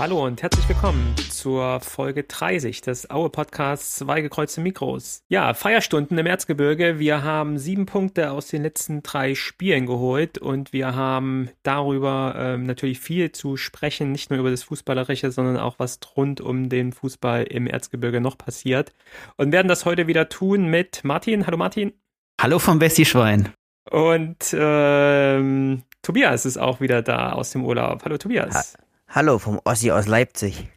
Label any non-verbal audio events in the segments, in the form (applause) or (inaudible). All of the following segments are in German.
Hallo und herzlich willkommen zur Folge 30 des Aue Podcasts Zwei gekreuzte Mikros. Ja, Feierstunden im Erzgebirge. Wir haben sieben Punkte aus den letzten drei Spielen geholt und wir haben darüber ähm, natürlich viel zu sprechen, nicht nur über das Fußballerische, sondern auch was rund um den Fußball im Erzgebirge noch passiert. Und werden das heute wieder tun mit Martin. Hallo Martin. Hallo vom Wessi-Schwein. Und ähm, Tobias ist auch wieder da aus dem Urlaub. Hallo Tobias. Ha Hallo vom Ossi aus Leipzig.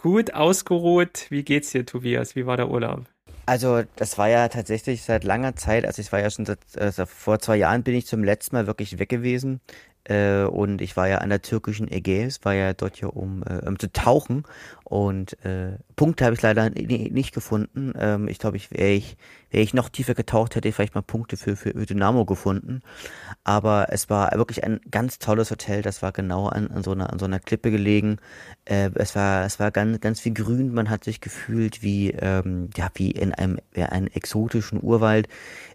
Gut ausgeruht. Wie geht's dir, Tobias? Wie war der Urlaub? Also, das war ja tatsächlich seit langer Zeit, also ich war ja schon seit, also vor zwei Jahren bin ich zum letzten Mal wirklich weg gewesen. Äh, und ich war ja an der türkischen Ägäis, war ja dort ja um, äh, um zu tauchen. Und äh, Punkte habe ich leider nicht gefunden. Ähm, ich glaube, ich wäre ich, wär ich noch tiefer getaucht, hätte ich vielleicht mal Punkte für, für Dynamo gefunden. Aber es war wirklich ein ganz tolles Hotel. Das war genau an, an, so, einer, an so einer Klippe gelegen. Äh, es war, es war ganz, ganz viel Grün. Man hat sich gefühlt wie, ähm, ja, wie in einem, ja, einem exotischen Urwald.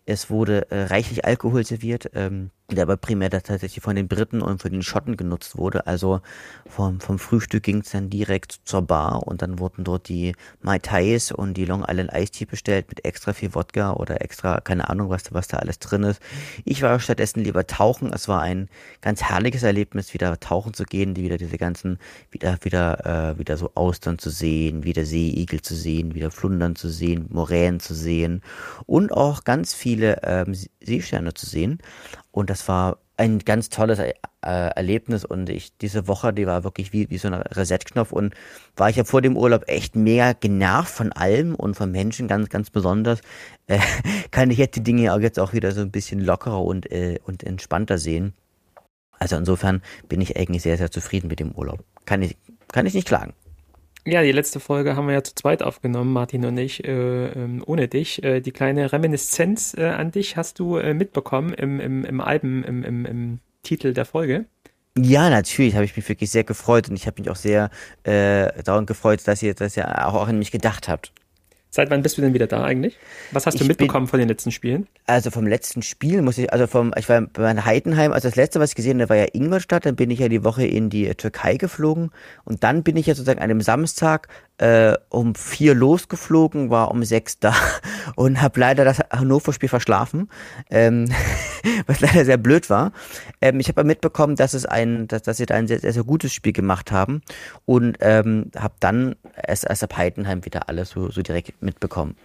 Es wurde äh, reichlich Alkohol serviert. Ähm, der aber primär tatsächlich von den Briten und von den Schotten genutzt wurde. Also vom, vom Frühstück ging es dann direkt zur Bar und dann wurden dort die Mai Tais und die Long Island Ice Tea bestellt mit extra viel Wodka oder extra, keine Ahnung, was, was da alles drin ist. Ich war stattdessen lieber tauchen. Es war ein ganz herrliches Erlebnis, wieder tauchen zu gehen, die wieder diese ganzen, wieder, wieder, äh, wieder so Austern zu sehen, wieder Seeigel zu sehen, wieder Flundern zu sehen, Moränen zu sehen und auch ganz viele ähm, Seesterne zu sehen. Und das war ein ganz tolles äh, Erlebnis und ich, diese Woche, die war wirklich wie, wie so ein Reset-Knopf und war ich ja vor dem Urlaub echt mehr genervt von allem und von Menschen ganz, ganz besonders, (laughs) äh, kann ich jetzt die Dinge auch jetzt auch wieder so ein bisschen lockerer und, äh, und entspannter sehen. Also insofern bin ich eigentlich sehr, sehr zufrieden mit dem Urlaub. Kann ich, kann ich nicht klagen. Ja, die letzte Folge haben wir ja zu zweit aufgenommen, Martin und ich, äh, ähm, ohne dich. Äh, die kleine Reminiszenz äh, an dich hast du äh, mitbekommen im, im, im Alben, im, im, im Titel der Folge. Ja, natürlich habe ich mich wirklich sehr gefreut und ich habe mich auch sehr äh, daran gefreut, dass ihr, dass ihr auch an mich gedacht habt. Seit wann bist du denn wieder da eigentlich? Was hast du ich mitbekommen bin, von den letzten Spielen? Also vom letzten Spiel muss ich, also vom, ich war bei Heidenheim, also das letzte, was ich gesehen habe, war ja Ingolstadt, dann bin ich ja die Woche in die Türkei geflogen und dann bin ich ja sozusagen an einem Samstag äh, um vier losgeflogen, war um sechs da (laughs) und habe leider das Hannover-Spiel verschlafen, ähm, (laughs) was leider sehr blöd war. Ähm, ich habe mitbekommen, dass es ein, dass, dass sie da ein sehr, sehr, gutes Spiel gemacht haben und ähm, habe dann erst, erst ab Heidenheim wieder alles so, so direkt mitbekommen.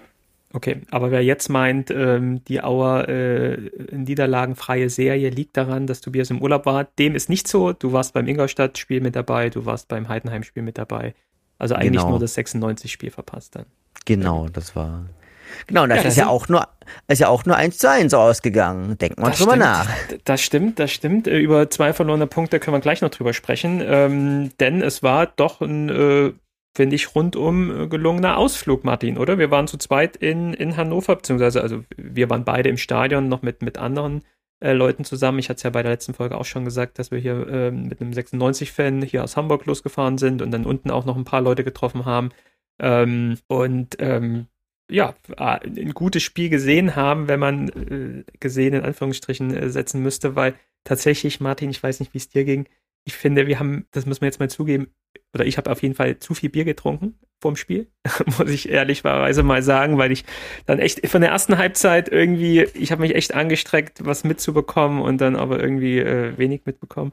Okay, aber wer jetzt meint, ähm, die Auer äh, niederlagenfreie Serie liegt daran, dass Tobias im Urlaub war, dem ist nicht so. Du warst beim Ingolstadt-Spiel mit dabei, du warst beim Heidenheim-Spiel mit dabei. Also eigentlich genau. nur das 96-Spiel verpasst dann. Genau, das war. Genau, das ja, ist ja auch nur, ist ja auch nur 1 zu 1 ausgegangen. Denken wir drüber nach. Das stimmt, das stimmt. Äh, über zwei verlorene Punkte können wir gleich noch drüber sprechen. Ähm, denn es war doch ein, äh, finde ich, rundum äh, gelungener Ausflug, Martin, oder? Wir waren zu zweit in, in Hannover, beziehungsweise, also wir waren beide im Stadion noch mit, mit anderen äh, Leuten zusammen. Ich hatte es ja bei der letzten Folge auch schon gesagt, dass wir hier äh, mit einem 96-Fan hier aus Hamburg losgefahren sind und dann unten auch noch ein paar Leute getroffen haben. Ähm, und ähm, ja, ein gutes Spiel gesehen haben, wenn man äh, gesehen in Anführungsstrichen äh, setzen müsste, weil tatsächlich, Martin, ich weiß nicht, wie es dir ging, ich finde, wir haben, das muss man jetzt mal zugeben, oder ich habe auf jeden Fall zu viel Bier getrunken vorm Spiel, (laughs) muss ich ehrlicherweise mal sagen, weil ich dann echt von der ersten Halbzeit irgendwie, ich habe mich echt angestreckt, was mitzubekommen und dann aber irgendwie äh, wenig mitbekommen.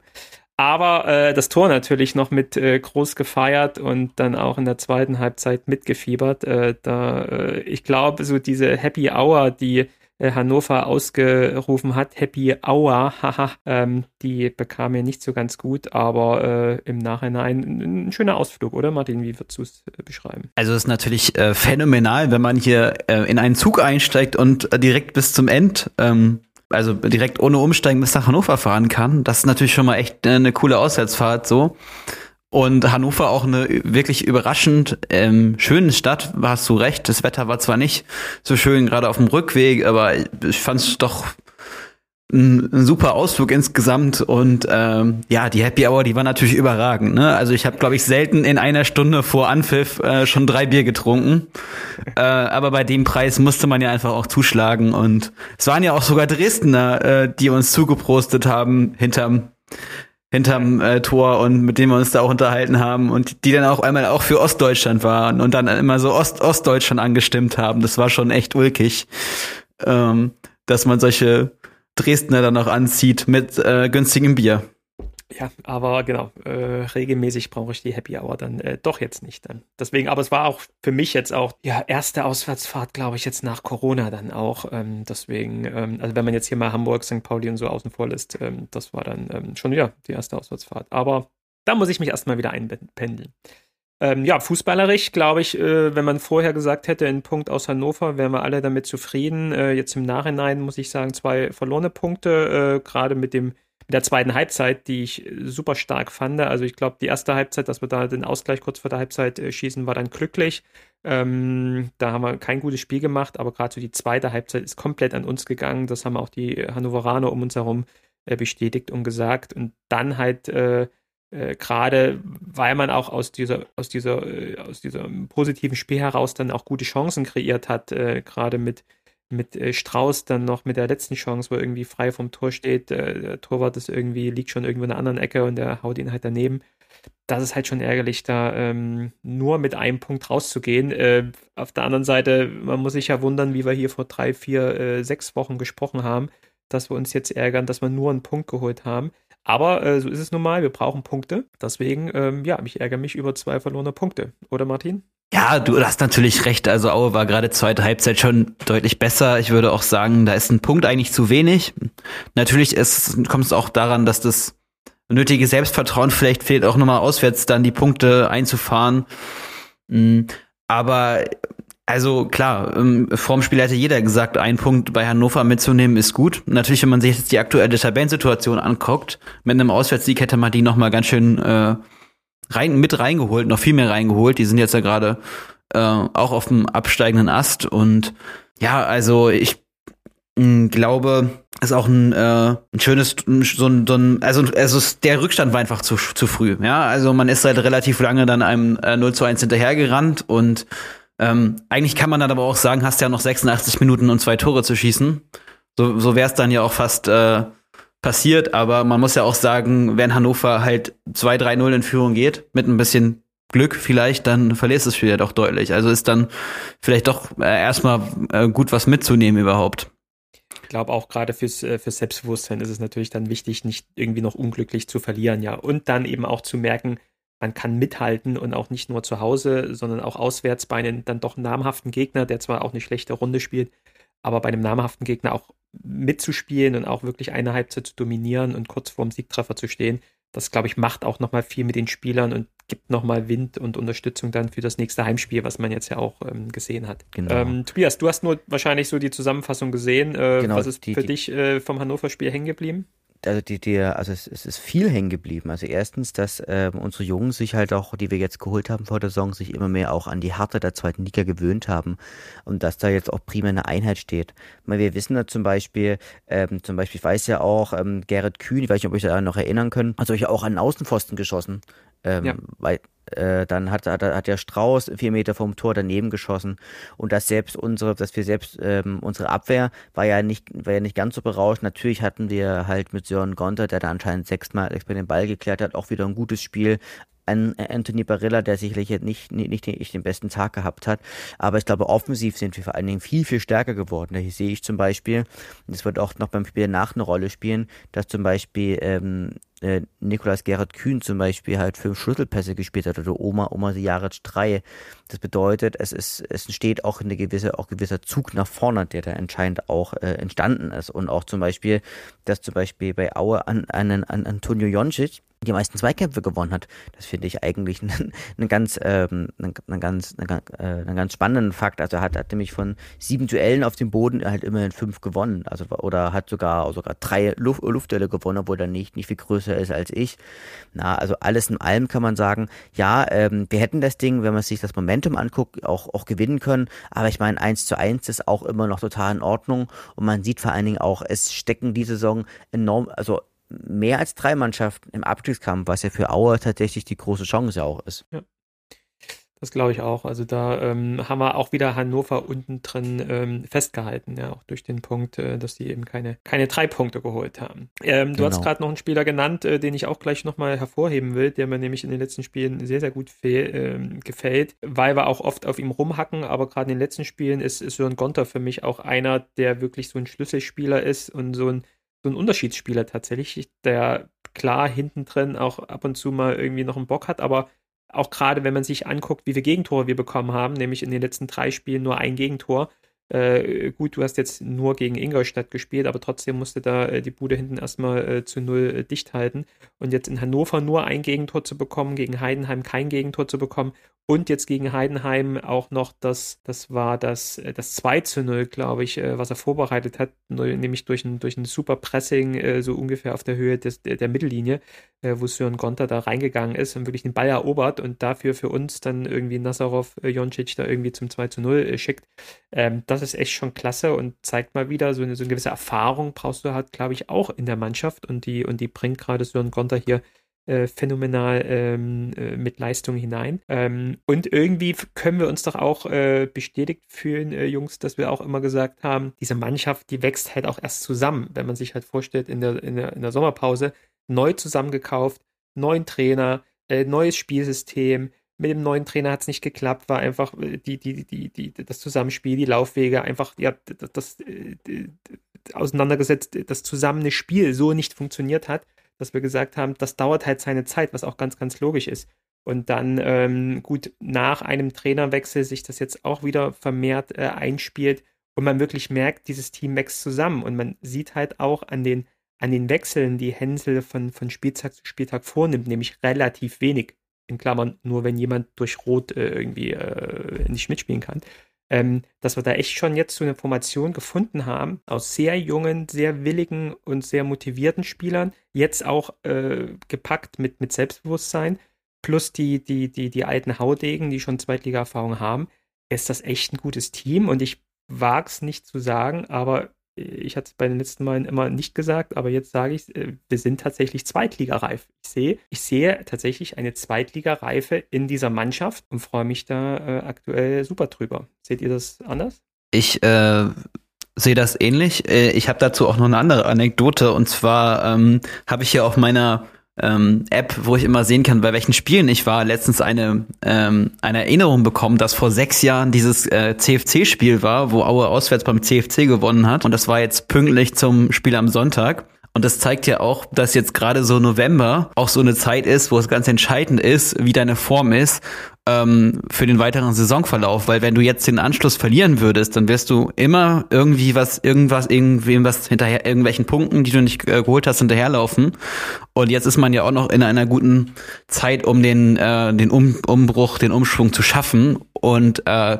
Aber äh, das Tor natürlich noch mit äh, groß gefeiert und dann auch in der zweiten Halbzeit mitgefiebert. Äh, da, äh, ich glaube, so diese Happy Hour, die Hannover ausgerufen hat, Happy Hour, haha, ähm, die bekam mir nicht so ganz gut, aber äh, im Nachhinein ein, ein, schöner Ausflug, oder Martin? Wie würdest du es äh, beschreiben? Also es ist natürlich äh, phänomenal, wenn man hier äh, in einen Zug einsteigt und äh, direkt bis zum End ähm, also direkt ohne Umsteigen bis nach Hannover fahren kann. Das ist natürlich schon mal echt eine coole Auswärtsfahrt so. Und Hannover auch eine wirklich überraschend ähm, schöne Stadt, hast du recht. Das Wetter war zwar nicht so schön, gerade auf dem Rückweg, aber ich fand es doch ein, ein, super Ausflug insgesamt. Und ähm, ja, die Happy Hour, die war natürlich überragend. Ne? Also ich habe, glaube ich, selten in einer Stunde vor Anpfiff äh, schon drei Bier getrunken. äh, aber bei dem Preis musste man ja einfach auch zuschlagen. Und es waren ja auch sogar Dresdner, äh, die uns zugeprostet haben hinterm hinterm äh, Tor und mit denen wir uns da auch unterhalten haben und die dann auch einmal auch für Ostdeutschland waren und dann immer so Ost Ostdeutschland angestimmt haben. Das war schon echt ulkig, ähm, dass man solche Dresdner dann auch anzieht mit äh, günstigem Bier. Ja, aber genau, äh, regelmäßig brauche ich die Happy Hour dann äh, doch jetzt nicht dann. Deswegen, aber es war auch für mich jetzt auch, ja, erste Auswärtsfahrt, glaube ich, jetzt nach Corona dann auch. Ähm, deswegen, ähm, also wenn man jetzt hier mal Hamburg, St. Pauli und so außen vor lässt, ähm, das war dann ähm, schon wieder die erste Auswärtsfahrt. Aber da muss ich mich erstmal wieder einpendeln. Ähm, ja, fußballerisch, glaube ich, äh, wenn man vorher gesagt hätte, ein Punkt aus Hannover, wären wir alle damit zufrieden. Äh, jetzt im Nachhinein muss ich sagen, zwei verlorene Punkte, äh, gerade mit dem der zweiten Halbzeit, die ich super stark fand. Also ich glaube, die erste Halbzeit, dass wir da den Ausgleich kurz vor der Halbzeit äh, schießen, war dann glücklich. Ähm, da haben wir kein gutes Spiel gemacht, aber gerade so die zweite Halbzeit ist komplett an uns gegangen. Das haben auch die Hannoveraner um uns herum äh, bestätigt und gesagt. Und dann halt äh, äh, gerade, weil man auch aus dieser, aus dieser, äh, aus diesem positiven Spiel heraus dann auch gute Chancen kreiert hat, äh, gerade mit mit äh, Strauß dann noch mit der letzten Chance, wo er irgendwie frei vom Tor steht. Äh, der Torwart ist irgendwie, liegt schon irgendwo in einer anderen Ecke und der haut ihn halt daneben. Das ist halt schon ärgerlich, da ähm, nur mit einem Punkt rauszugehen. Äh, auf der anderen Seite, man muss sich ja wundern, wie wir hier vor drei, vier, äh, sechs Wochen gesprochen haben, dass wir uns jetzt ärgern, dass wir nur einen Punkt geholt haben. Aber äh, so ist es nun mal, wir brauchen Punkte. Deswegen, ähm, ja, ich ärgere mich über zwei verlorene Punkte. Oder Martin? Ja, du hast natürlich recht. Also Aue war gerade zweite Halbzeit schon deutlich besser. Ich würde auch sagen, da ist ein Punkt eigentlich zu wenig. Natürlich kommt es auch daran, dass das nötige Selbstvertrauen vielleicht fehlt, auch nochmal auswärts dann die Punkte einzufahren. Mm, aber also klar, vorm Spiel hätte jeder gesagt, ein Punkt bei Hannover mitzunehmen ist gut. Natürlich, wenn man sich jetzt die aktuelle Tabellensituation anguckt, mit einem Auswärtssieg hätte man die nochmal ganz schön äh, rein, mit reingeholt, noch viel mehr reingeholt. Die sind jetzt ja gerade äh, auch auf dem absteigenden Ast. Und ja, also ich glaube, ist auch ein, äh, ein schönes, so ein, so ein also, also der Rückstand war einfach zu, zu früh. Ja, also man ist seit halt relativ lange dann einem äh, 0 zu 1 hinterhergerannt und ähm, eigentlich kann man dann aber auch sagen, hast ja noch 86 Minuten und zwei Tore zu schießen. So, so wäre es dann ja auch fast äh, passiert, aber man muss ja auch sagen, wenn Hannover halt 2-3-0 in Führung geht, mit ein bisschen Glück vielleicht, dann verlierst du es wieder doch deutlich. Also ist dann vielleicht doch äh, erstmal äh, gut was mitzunehmen überhaupt. Ich glaube auch gerade fürs, äh, fürs Selbstbewusstsein ist es natürlich dann wichtig, nicht irgendwie noch unglücklich zu verlieren, ja. Und dann eben auch zu merken, man kann mithalten und auch nicht nur zu Hause, sondern auch auswärts bei einem dann doch namhaften Gegner, der zwar auch eine schlechte Runde spielt, aber bei einem namhaften Gegner auch mitzuspielen und auch wirklich eine Halbzeit zu dominieren und kurz vorm Siegtreffer zu stehen, das, glaube ich, macht auch nochmal viel mit den Spielern und gibt nochmal Wind und Unterstützung dann für das nächste Heimspiel, was man jetzt ja auch ähm, gesehen hat. Genau. Ähm, Tobias, du hast nur wahrscheinlich so die Zusammenfassung gesehen. Äh, genau, was ist die, für dich äh, vom Hannover-Spiel hängen geblieben? Also die, die, also es, es ist viel hängen geblieben. Also erstens, dass ähm, unsere Jungs sich halt auch, die wir jetzt geholt haben vor der Saison, sich immer mehr auch an die Härte der zweiten Liga gewöhnt haben und dass da jetzt auch prima eine Einheit steht. Weil wir wissen da zum Beispiel, ähm, zum Beispiel, ich weiß ja auch, ähm, Gerrit Kühn, ich weiß nicht, ob ich da noch erinnern können, hat euch ja auch an den Außenpfosten geschossen. Ähm, ja. Weil äh, dann hat, hat, hat der Strauß vier Meter vom Tor daneben geschossen und dass selbst unsere, dass wir selbst ähm, unsere Abwehr war ja nicht war ja nicht ganz so berauscht. Natürlich hatten wir halt mit Sören Gonter, der da anscheinend sechsmal sechsmal den Ball geklärt hat, auch wieder ein gutes Spiel an Anthony Barilla, der sicherlich jetzt nicht, nicht, nicht, den besten Tag gehabt hat. Aber ich glaube, offensiv sind wir vor allen Dingen viel, viel stärker geworden. Da sehe ich zum Beispiel, das wird auch noch beim Spiel nach eine Rolle spielen, dass zum Beispiel ähm, äh, Nikolaus Gerhard Kühn zum Beispiel halt fünf Schlüsselpässe gespielt hat oder Oma, Oma Jaric drei. Das bedeutet, es ist, es entsteht auch eine gewisse, gewisser Zug nach vorne, der da anscheinend auch äh, entstanden ist. Und auch zum Beispiel, dass zum Beispiel bei Aue an, an, an Antonio Joncic, die meisten Zweikämpfe gewonnen hat. Das finde ich eigentlich (laughs) einen, einen ganz, ähm, einen, ganz, einen, äh, einen, ganz spannenden Fakt. Also er hat, hat nämlich von sieben Duellen auf dem Boden halt immerhin fünf gewonnen. Also oder hat sogar sogar drei Luft, Luftduelle gewonnen, obwohl er nicht nicht viel größer ist als ich. Na, also alles in allem kann man sagen, ja, ähm, wir hätten das Ding, wenn man sich das Momentum anguckt, auch auch gewinnen können. Aber ich meine, eins zu eins ist auch immer noch total in Ordnung. Und man sieht vor allen Dingen auch, es stecken diese Saison enorm, also mehr als drei Mannschaften im Abstiegskampf, was ja für Auer tatsächlich die große Chance auch ist. Ja. Das glaube ich auch. Also da ähm, haben wir auch wieder Hannover unten drin ähm, festgehalten, ja, auch durch den Punkt, äh, dass die eben keine, keine drei Punkte geholt haben. Ähm, genau. Du hast genau. gerade noch einen Spieler genannt, äh, den ich auch gleich nochmal hervorheben will, der mir nämlich in den letzten Spielen sehr, sehr gut äh, gefällt, weil wir auch oft auf ihm rumhacken, aber gerade in den letzten Spielen ist, ist Sören Gonter für mich auch einer, der wirklich so ein Schlüsselspieler ist und so ein, so ein Unterschiedsspieler tatsächlich, der klar hinten drin auch ab und zu mal irgendwie noch einen Bock hat, aber auch gerade wenn man sich anguckt, wie viele Gegentore wir bekommen haben, nämlich in den letzten drei Spielen nur ein Gegentor. Äh, gut, du hast jetzt nur gegen Ingolstadt gespielt, aber trotzdem musste da äh, die Bude hinten erstmal äh, zu null äh, dicht halten. Und jetzt in Hannover nur ein Gegentor zu bekommen, gegen Heidenheim kein Gegentor zu bekommen und jetzt gegen Heidenheim auch noch das, das war das, äh, das 2 zu 0, glaube ich, äh, was er vorbereitet hat, nämlich durch ein, durch ein super Pressing, so ungefähr auf der Höhe des, der Mittellinie, wo Sören Gonta da reingegangen ist und wirklich den Ball erobert und dafür für uns dann irgendwie Nazarov Joncic da irgendwie zum 2 zu 0 schickt. Ähm, das ist echt schon klasse und zeigt mal wieder, so eine, so eine gewisse Erfahrung brauchst du halt, glaube ich, auch in der Mannschaft und die, und die bringt gerade Sören Gonta hier äh, phänomenal ähm, äh, mit Leistung hinein. Ähm, und irgendwie können wir uns doch auch äh, bestätigt fühlen, äh, Jungs, dass wir auch immer gesagt haben, diese Mannschaft, die wächst halt auch erst zusammen, wenn man sich halt vorstellt, in der, in der, in der Sommerpause neu zusammengekauft, neuen Trainer, äh, neues Spielsystem, mit dem neuen Trainer hat es nicht geklappt, war einfach äh, die, die, die, die, das Zusammenspiel, die Laufwege, einfach ja, das, das auseinandergesetzt, das zusammene Spiel so nicht funktioniert hat dass wir gesagt haben, das dauert halt seine Zeit, was auch ganz, ganz logisch ist. Und dann, ähm, gut, nach einem Trainerwechsel sich das jetzt auch wieder vermehrt äh, einspielt und man wirklich merkt, dieses Team wächst zusammen. Und man sieht halt auch an den, an den Wechseln, die Hänsel von, von Spieltag zu Spieltag vornimmt, nämlich relativ wenig. In Klammern, nur wenn jemand durch Rot äh, irgendwie äh, nicht mitspielen kann. Ähm, dass wir da echt schon jetzt so eine Formation gefunden haben aus sehr jungen, sehr willigen und sehr motivierten Spielern, jetzt auch äh, gepackt mit, mit Selbstbewusstsein, plus die, die, die, die alten Haudegen, die schon Zweitliga-Erfahrung haben, ist das echt ein gutes Team? Und ich wage es nicht zu sagen, aber ich hatte es bei den letzten Malen immer nicht gesagt, aber jetzt sage ich, äh, wir sind tatsächlich Zweitligareif. Ich sehe, ich sehe tatsächlich eine Zweitligareife in dieser Mannschaft und freue mich da äh, aktuell super drüber. Seht ihr das anders? Ich äh, sehe das ähnlich. Äh, ich habe dazu auch noch eine andere Anekdote und zwar ähm, habe ich hier auf meiner ähm, App, wo ich immer sehen kann, bei welchen Spielen ich war, letztens eine, ähm, eine Erinnerung bekommen, dass vor sechs Jahren dieses äh, CFC-Spiel war, wo Aue auswärts beim CFC gewonnen hat. Und das war jetzt pünktlich zum Spiel am Sonntag. Und das zeigt ja auch, dass jetzt gerade so November auch so eine Zeit ist, wo es ganz entscheidend ist, wie deine Form ist ähm, für den weiteren Saisonverlauf, weil wenn du jetzt den Anschluss verlieren würdest, dann wirst du immer irgendwie was, irgendwas, irgendwem was hinterher, irgendwelchen Punkten, die du nicht äh, geholt hast, hinterherlaufen. Und jetzt ist man ja auch noch in einer guten Zeit, um den, äh, den um Umbruch, den Umschwung zu schaffen. Und äh,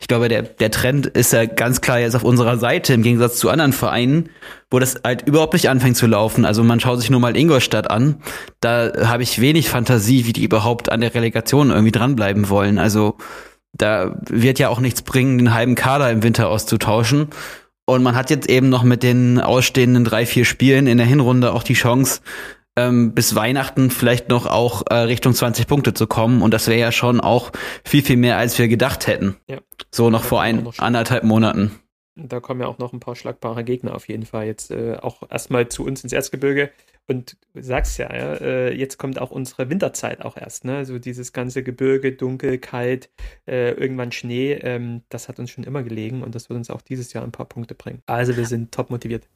ich glaube, der, der Trend ist ja ganz klar jetzt auf unserer Seite im Gegensatz zu anderen Vereinen, wo das halt überhaupt nicht anfängt zu laufen. Also man schaut sich nur mal Ingolstadt an. Da habe ich wenig Fantasie, wie die überhaupt an der Relegation irgendwie dranbleiben wollen. Also da wird ja auch nichts bringen, den halben Kader im Winter auszutauschen. Und man hat jetzt eben noch mit den ausstehenden drei, vier Spielen in der Hinrunde auch die Chance, ähm, bis Weihnachten vielleicht noch auch äh, Richtung 20 Punkte zu kommen. Und das wäre ja schon auch viel, viel mehr, als wir gedacht hätten. Ja. So noch vor ein, noch anderthalb Monaten. Da kommen ja auch noch ein paar schlagbare Gegner auf jeden Fall jetzt äh, auch erstmal zu uns ins Erzgebirge. Und du sagst ja, ja äh, jetzt kommt auch unsere Winterzeit auch erst. Ne? Also dieses ganze Gebirge, dunkel, kalt, äh, irgendwann Schnee, ähm, das hat uns schon immer gelegen und das wird uns auch dieses Jahr ein paar Punkte bringen. Also wir sind top motiviert.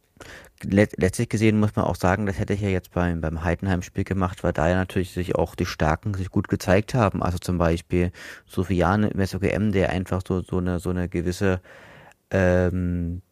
Let letztlich gesehen muss man auch sagen, das hätte ich ja jetzt beim, beim Heidenheim-Spiel gemacht, weil da ja natürlich sich auch die Starken sich gut gezeigt haben. Also zum Beispiel Sofiane im der einfach so, so eine, so eine gewisse, ähm,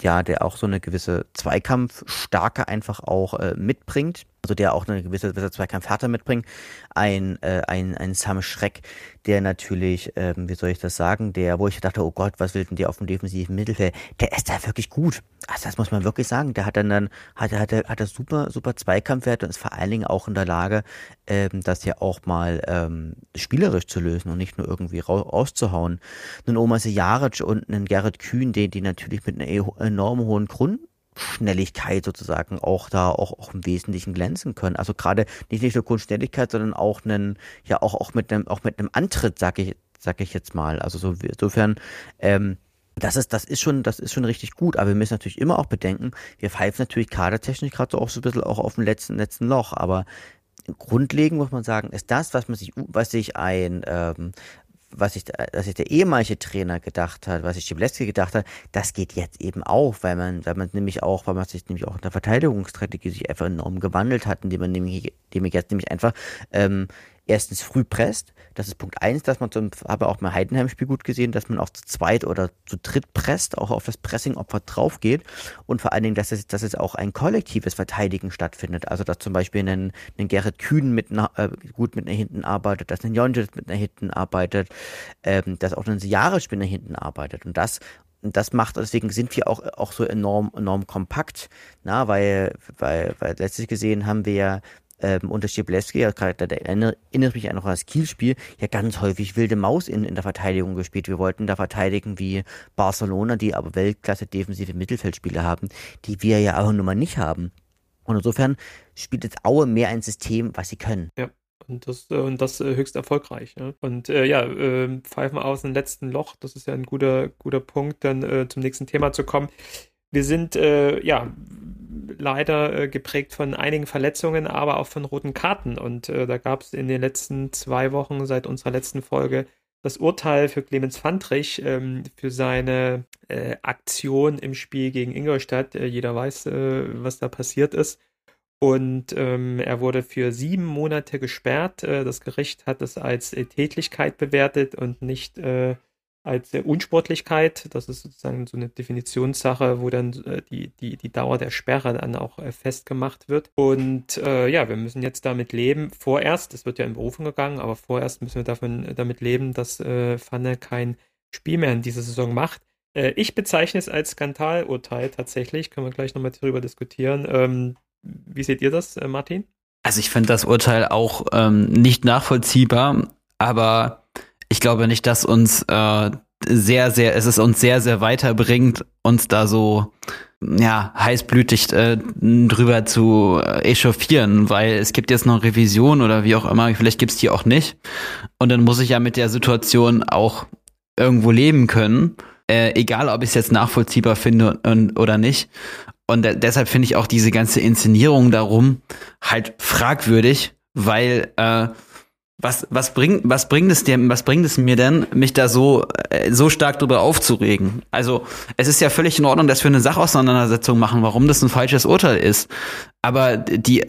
ja, der auch so eine gewisse Zweikampfstarke einfach auch äh, mitbringt also der auch eine gewisse, gewisse Zweikampfhärte mitbringt. Ein, äh, ein, ein Sam Schreck, der natürlich, ähm, wie soll ich das sagen, der, wo ich dachte, oh Gott, was will denn der auf dem defensiven Mittelfeld? Der ist da wirklich gut. Also das muss man wirklich sagen. Der hat dann, dann hat, hat, hat er super, super Zweikampfwerte und ist vor allen Dingen auch in der Lage, ähm, das ja auch mal ähm, spielerisch zu lösen und nicht nur irgendwie rauszuhauen. Nun Oma Sejaric und einen Gerrit Kühn, den die natürlich mit einer e-, enorm hohen Grund Grundschnelligkeit sozusagen auch da auch, auch im Wesentlichen glänzen können. Also gerade nicht, nicht nur Grundschnelligkeit, sondern auch einen, ja auch, auch mit einem, auch mit einem Antritt, sag ich, sag ich jetzt mal. Also so, insofern, ähm, das ist, das ist schon, das ist schon richtig gut, aber wir müssen natürlich immer auch bedenken, wir pfeifen natürlich kadertechnisch gerade so auch so ein bisschen auch auf dem letzten, letzten Loch, aber grundlegend muss man sagen, ist das, was man sich, was sich ein, ähm, was sich, was sich der ehemalige Trainer gedacht hat, was sich Schibleski gedacht hat, das geht jetzt eben auf, weil man, weil man nämlich auch, weil man sich nämlich auch in der Verteidigungsstrategie sich einfach enorm gewandelt hat, indem man nämlich, indem man jetzt nämlich einfach ähm, erstens früh presst. Das ist Punkt eins, dass man zum, habe auch mal Heidenheim-Spiel gut gesehen, dass man auch zu zweit oder zu dritt presst, auch auf das Pressing-Opfer drauf geht. Und vor allen Dingen, dass es, dass es auch ein kollektives Verteidigen stattfindet. Also, dass zum Beispiel ein, ein Gerrit Kühn mit äh, gut mit nach hinten arbeitet, dass ein Jonjet mit nach hinten arbeitet, ähm, dass auch ein Jahres mit nach hinten arbeitet. Und das das macht, deswegen sind wir auch, auch so enorm, enorm kompakt, na, weil, weil, weil letztlich gesehen haben wir ja ähm, unter Schiblewski, ja, gerade da erinnere ich mich noch an das Kielspiel, ja ganz häufig wilde Maus in, in der Verteidigung gespielt. Wir wollten da verteidigen wie Barcelona, die aber Weltklasse defensive Mittelfeldspieler haben, die wir ja auch nun mal nicht haben. Und insofern spielt jetzt Aue mehr ein System, was sie können. Ja. Und das, äh, und das äh, höchst erfolgreich. Ja. Und äh, ja, äh, pfeifen aus dem letzten Loch, das ist ja ein guter, guter Punkt, dann äh, zum nächsten Thema zu kommen. Wir sind äh, ja leider äh, geprägt von einigen Verletzungen, aber auch von roten Karten. Und äh, da gab es in den letzten zwei Wochen seit unserer letzten Folge das Urteil für Clemens Fandrich ähm, für seine äh, Aktion im Spiel gegen Ingolstadt. Äh, jeder weiß, äh, was da passiert ist. Und ähm, er wurde für sieben Monate gesperrt. Äh, das Gericht hat es als Tätlichkeit bewertet und nicht als äh, Unsportlichkeit. Das ist sozusagen so eine Definitionssache, wo dann äh, die, die, die Dauer der Sperre dann auch äh, festgemacht wird. Und äh, ja, wir müssen jetzt damit leben. Vorerst, es wird ja in Berufung gegangen, aber vorerst müssen wir davon, damit leben, dass äh, Pfanne kein Spiel mehr in dieser Saison macht. Äh, ich bezeichne es als Skandalurteil tatsächlich. Können wir gleich nochmal darüber diskutieren. Ähm, wie seht ihr das, äh, Martin? Also ich finde das Urteil auch ähm, nicht nachvollziehbar, aber ich glaube nicht, dass uns äh, sehr, sehr, es ist uns sehr, sehr weiterbringt, uns da so ja, heißblütig äh, drüber zu äh, echauffieren, weil es gibt jetzt noch Revision oder wie auch immer, vielleicht gibt's die auch nicht. Und dann muss ich ja mit der Situation auch irgendwo leben können, äh, egal ob ich es jetzt nachvollziehbar finde und, oder nicht. Und deshalb finde ich auch diese ganze Inszenierung darum halt fragwürdig, weil äh, was, was bringt, was bringt es dir, was bringt es mir denn, mich da so, äh, so stark drüber aufzuregen? Also, es ist ja völlig in Ordnung, dass wir eine Sachauseinandersetzung machen, warum das ein falsches Urteil ist. Aber die, äh,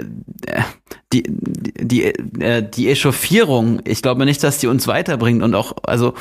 die, die, äh, die Echauffierung, ich glaube nicht, dass die uns weiterbringt und auch, also,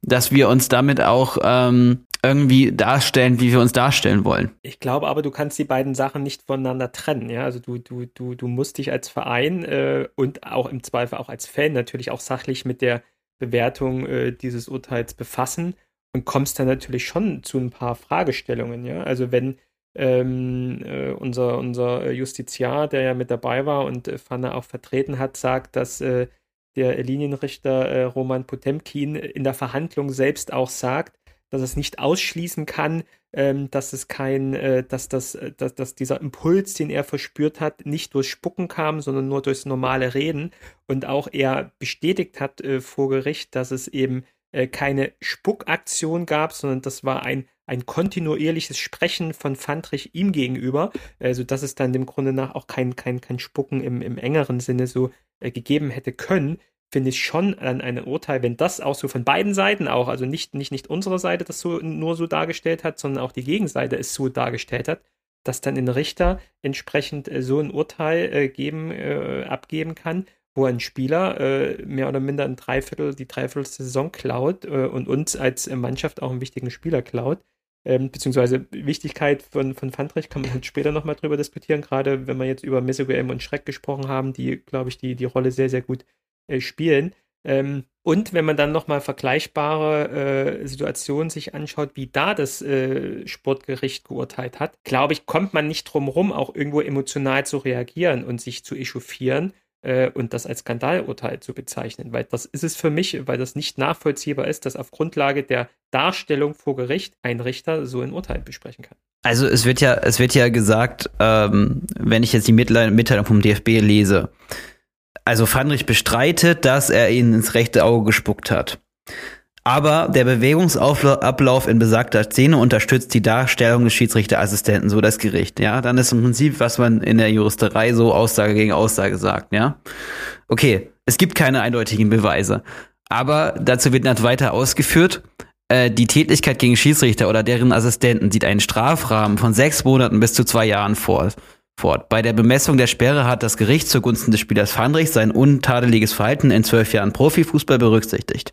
dass wir uns damit auch ähm, irgendwie darstellen, wie wir uns darstellen wollen. Ich glaube aber, du kannst die beiden Sachen nicht voneinander trennen. Ja, also du, du, du, du musst dich als Verein äh, und auch im Zweifel auch als Fan natürlich auch sachlich mit der Bewertung äh, dieses Urteils befassen und kommst dann natürlich schon zu ein paar Fragestellungen. Ja, also wenn ähm, äh, unser, unser Justiziar, der ja mit dabei war und äh, Pfanne auch vertreten hat, sagt, dass äh, der Linienrichter äh, Roman Potemkin in der Verhandlung selbst auch sagt, dass es nicht ausschließen kann, ähm, dass es kein, äh, dass das, äh, dass, dass dieser Impuls, den er verspürt hat, nicht durch Spucken kam, sondern nur durchs normale Reden. Und auch er bestätigt hat äh, vor Gericht, dass es eben äh, keine Spuckaktion gab, sondern das war ein ein kontinuierliches Sprechen von Fandrich ihm gegenüber, also dass es dann dem Grunde nach auch kein, kein, kein Spucken im, im engeren Sinne so äh, gegeben hätte können finde ich schon an einem Urteil, wenn das auch so von beiden Seiten auch, also nicht, nicht, nicht unsere Seite das so nur so dargestellt hat, sondern auch die Gegenseite es so dargestellt hat, dass dann ein Richter entsprechend äh, so ein Urteil äh, geben, äh, abgeben kann, wo ein Spieler äh, mehr oder minder ein Dreiviertel, die Dreiviertel Saison klaut äh, und uns als Mannschaft auch einen wichtigen Spieler klaut. Ähm, beziehungsweise Wichtigkeit von, von Fandrich kann man später nochmal drüber diskutieren, gerade wenn wir jetzt über Mesogram und Schreck gesprochen haben, die, glaube ich, die, die Rolle sehr, sehr gut äh, spielen. Ähm, und wenn man dann nochmal vergleichbare äh, Situationen sich anschaut, wie da das äh, Sportgericht geurteilt hat, glaube ich, kommt man nicht drum rum, auch irgendwo emotional zu reagieren und sich zu echauffieren äh, und das als Skandalurteil zu bezeichnen. Weil das ist es für mich, weil das nicht nachvollziehbar ist, dass auf Grundlage der Darstellung vor Gericht ein Richter so ein Urteil besprechen kann. Also es wird ja, es wird ja gesagt, ähm, wenn ich jetzt die Mitteilung vom DFB lese, also Fandrich bestreitet, dass er ihn ins rechte Auge gespuckt hat. Aber der Bewegungsablauf in besagter Szene unterstützt die Darstellung des Schiedsrichterassistenten, so das Gericht, ja. Dann ist im Prinzip, was man in der Juristerei so Aussage gegen Aussage sagt, ja. Okay, es gibt keine eindeutigen Beweise. Aber dazu wird nicht weiter ausgeführt, äh, die Tätigkeit gegen Schiedsrichter oder deren Assistenten sieht einen Strafrahmen von sechs Monaten bis zu zwei Jahren vor. Fort. Bei der Bemessung der Sperre hat das Gericht zugunsten des Spielers Fandrich sein untadeliges Verhalten in zwölf Jahren Profifußball berücksichtigt.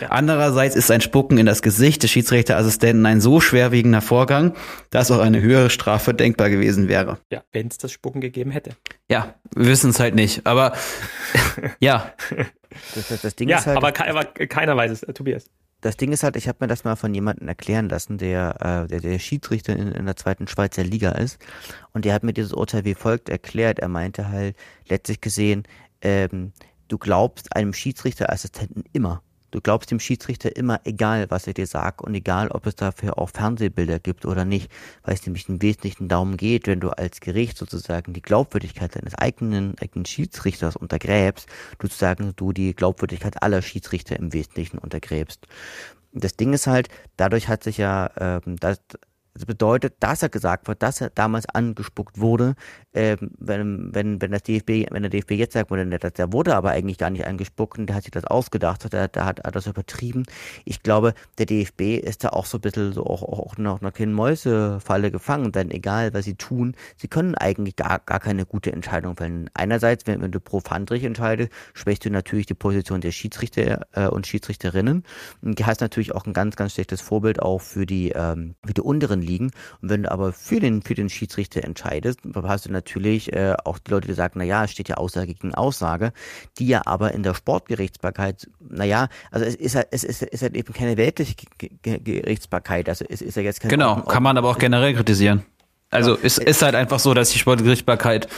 Ja. Andererseits ist ein Spucken in das Gesicht des Schiedsrichterassistenten ein so schwerwiegender Vorgang, dass auch eine höhere Strafe denkbar gewesen wäre. Ja, wenn es das Spucken gegeben hätte. Ja, wir wissen es halt nicht. Aber (laughs) ja. Das, das, das Ding ja, ist halt, aber, aber keiner weiß es, Tobias das Ding ist halt, ich habe mir das mal von jemandem erklären lassen, der, äh, der, der Schiedsrichter in, in der zweiten Schweizer Liga ist. Und der hat mir dieses Urteil wie folgt erklärt. Er meinte halt letztlich gesehen, ähm, du glaubst einem Schiedsrichterassistenten immer. Du glaubst dem Schiedsrichter immer, egal was er dir sagt und egal, ob es dafür auch Fernsehbilder gibt oder nicht, weil es nämlich im Wesentlichen darum geht, wenn du als Gericht sozusagen die Glaubwürdigkeit deines eigenen, eigenen Schiedsrichters untergräbst, sozusagen du die Glaubwürdigkeit aller Schiedsrichter im Wesentlichen untergräbst. Das Ding ist halt, dadurch hat sich ja ähm, das, das bedeutet, dass er gesagt wird, dass er damals angespuckt wurde, äh, wenn, wenn, wenn das DFB, wenn der DFB jetzt sagt, der, der wurde aber eigentlich gar nicht angespuckt und der hat sich das ausgedacht, der, der hat, hat das übertrieben. Ich glaube, der DFB ist da auch so ein bisschen so auch, auch noch einer kleinen Mäusefalle gefangen, denn egal was sie tun, sie können eigentlich gar, gar keine gute Entscheidung fällen. Einerseits, wenn, wenn du pro Pfandrich entscheidest, schwächst du natürlich die Position der Schiedsrichter äh, und Schiedsrichterinnen und du hast natürlich auch ein ganz, ganz schlechtes Vorbild auch für die, ähm, für die unteren liegen. Und wenn du aber für den, für den Schiedsrichter entscheidest, hast du natürlich äh, auch die Leute, die sagen, naja, es steht ja Aussage gegen Aussage, die ja aber in der Sportgerichtsbarkeit, naja, also es ist halt, es ist, ist halt eben keine weltliche Gerichtsbarkeit, also es ist ja jetzt keine Genau, Ordnung, kann man aber auch generell kritisieren. Also es ist halt einfach so, dass die Sportgerichtsbarkeit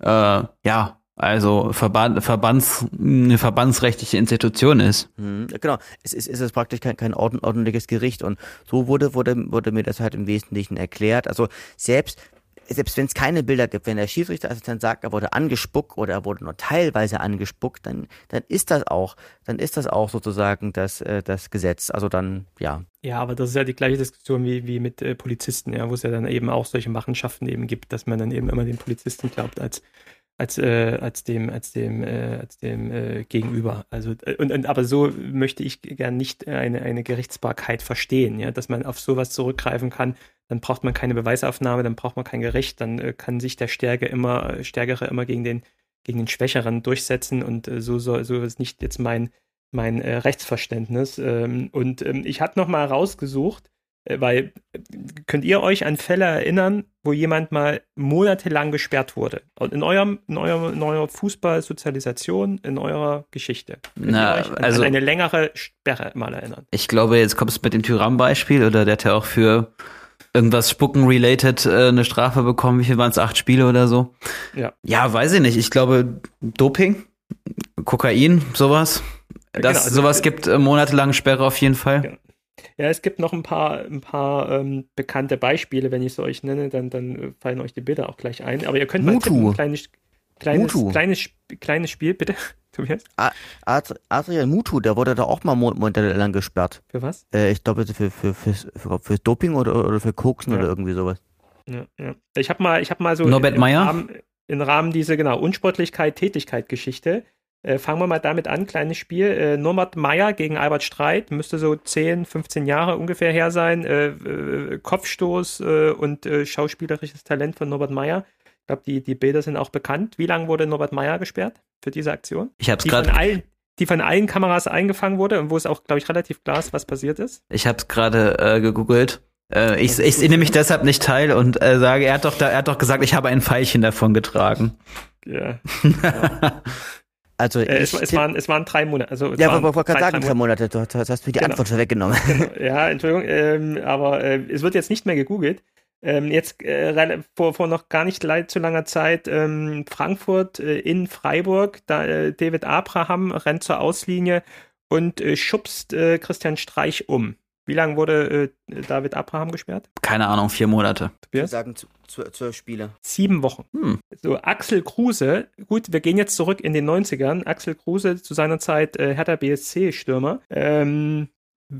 äh, ja also Verband, Verbands, eine verbandsrechtliche Institution ist. Mhm, genau, es ist, es ist praktisch kein, kein ordentliches Gericht und so wurde, wurde, wurde mir das halt im Wesentlichen erklärt. Also selbst selbst wenn es keine Bilder gibt, wenn der Schiedsrichterassistent sagt, er wurde angespuckt oder er wurde nur teilweise angespuckt, dann, dann ist das auch, dann ist das auch sozusagen das, äh, das Gesetz. Also dann, ja. Ja, aber das ist ja die gleiche Diskussion wie, wie mit äh, Polizisten, ja, wo es ja dann eben auch solche Machenschaften eben gibt, dass man dann eben immer den Polizisten glaubt als als äh, als dem als dem äh, als dem äh, Gegenüber. Also äh, und, und aber so möchte ich gern nicht eine eine Gerichtsbarkeit verstehen, ja, dass man auf sowas zurückgreifen kann. Dann braucht man keine Beweisaufnahme, dann braucht man kein Gericht, dann äh, kann sich der Stärke immer Stärkere immer gegen den gegen den Schwächeren durchsetzen und äh, so so so ist nicht jetzt mein mein äh, Rechtsverständnis. Ähm, und ähm, ich hatte noch mal rausgesucht, äh, weil könnt ihr euch an Fälle erinnern, wo jemand mal monatelang gesperrt wurde? In eurem, in eurem, in eurer Fußballsozialisation, in eurer Geschichte. Könnt Na, euch an, also, an eine längere Sperre mal erinnern? Ich glaube, jetzt kommst du mit dem Tyram-Beispiel oder der hat ja auch für irgendwas Spucken-related äh, eine Strafe bekommen. Wie viel waren es? Acht Spiele oder so? Ja. Ja, weiß ich nicht. Ich glaube, Doping, Kokain, sowas. Das, genau, also, sowas gibt äh, monatelang Sperre auf jeden Fall. Genau. Ja, es gibt noch ein paar, ein paar ähm, bekannte Beispiele, wenn ich es euch nenne, dann, dann fallen euch die Bilder auch gleich ein. Aber ihr könnt mal tippen, ein kleines, kleines, Mutu. kleines, kleines Spiel, bitte. (laughs) Tobias? Adrian Mutu, der wurde da auch mal monatelang gesperrt. Für was? Äh, ich glaube, für, für, für, für, für Doping oder, oder für Koksen ja. oder irgendwie sowas. Ja, ja. Ich habe mal, hab mal so Norbert im, Meyer? Rahmen, im Rahmen dieser, genau, Unsportlichkeit, Tätigkeit Geschichte äh, fangen wir mal damit an, kleines Spiel. Äh, Norbert Meyer gegen Albert Streit, müsste so 10, 15 Jahre ungefähr her sein. Äh, äh Kopfstoß äh, und schauspielerisches Talent von Norbert Meyer. Ich glaube, die, die Bilder sind auch bekannt. Wie lange wurde Norbert Meyer gesperrt für diese Aktion? Ich habe es gerade die von allen Kameras eingefangen wurde und wo es auch, glaube ich, relativ klar ist, was passiert ist. Ich habe es gerade äh, gegoogelt. Äh, ich, ich, ich nehme mich deshalb nicht teil und äh, sage, er hat doch da, er hat doch gesagt, ich habe ein Pfeilchen davon getragen. Ja. (laughs) ja. Also äh, es, es, waren, es waren drei Monate. Also ja, aber wollte gerade sagen, drei Monate. Du hast, hast du die genau. Antwort schon weggenommen. Genau. (laughs) Ja, Entschuldigung, ähm, aber äh, es wird jetzt nicht mehr gegoogelt. Ähm, jetzt äh, vor, vor noch gar nicht zu langer Zeit ähm, Frankfurt äh, in Freiburg, da äh, David Abraham rennt zur Auslinie und äh, schubst Christian Streich um. Wie lange wurde äh, David Abraham gesperrt? Keine Ahnung, vier Monate. Wir sagen zwölf Spiele. Sieben Wochen. Hm. So, Axel Kruse, gut, wir gehen jetzt zurück in den 90ern. Axel Kruse, zu seiner Zeit äh, Hertha BSC-Stürmer, ähm,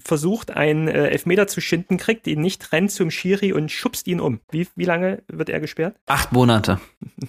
versucht, einen äh, Elfmeter zu schinden, kriegt ihn nicht, rennt zum Schiri und schubst ihn um. Wie, wie lange wird er gesperrt? Acht Monate.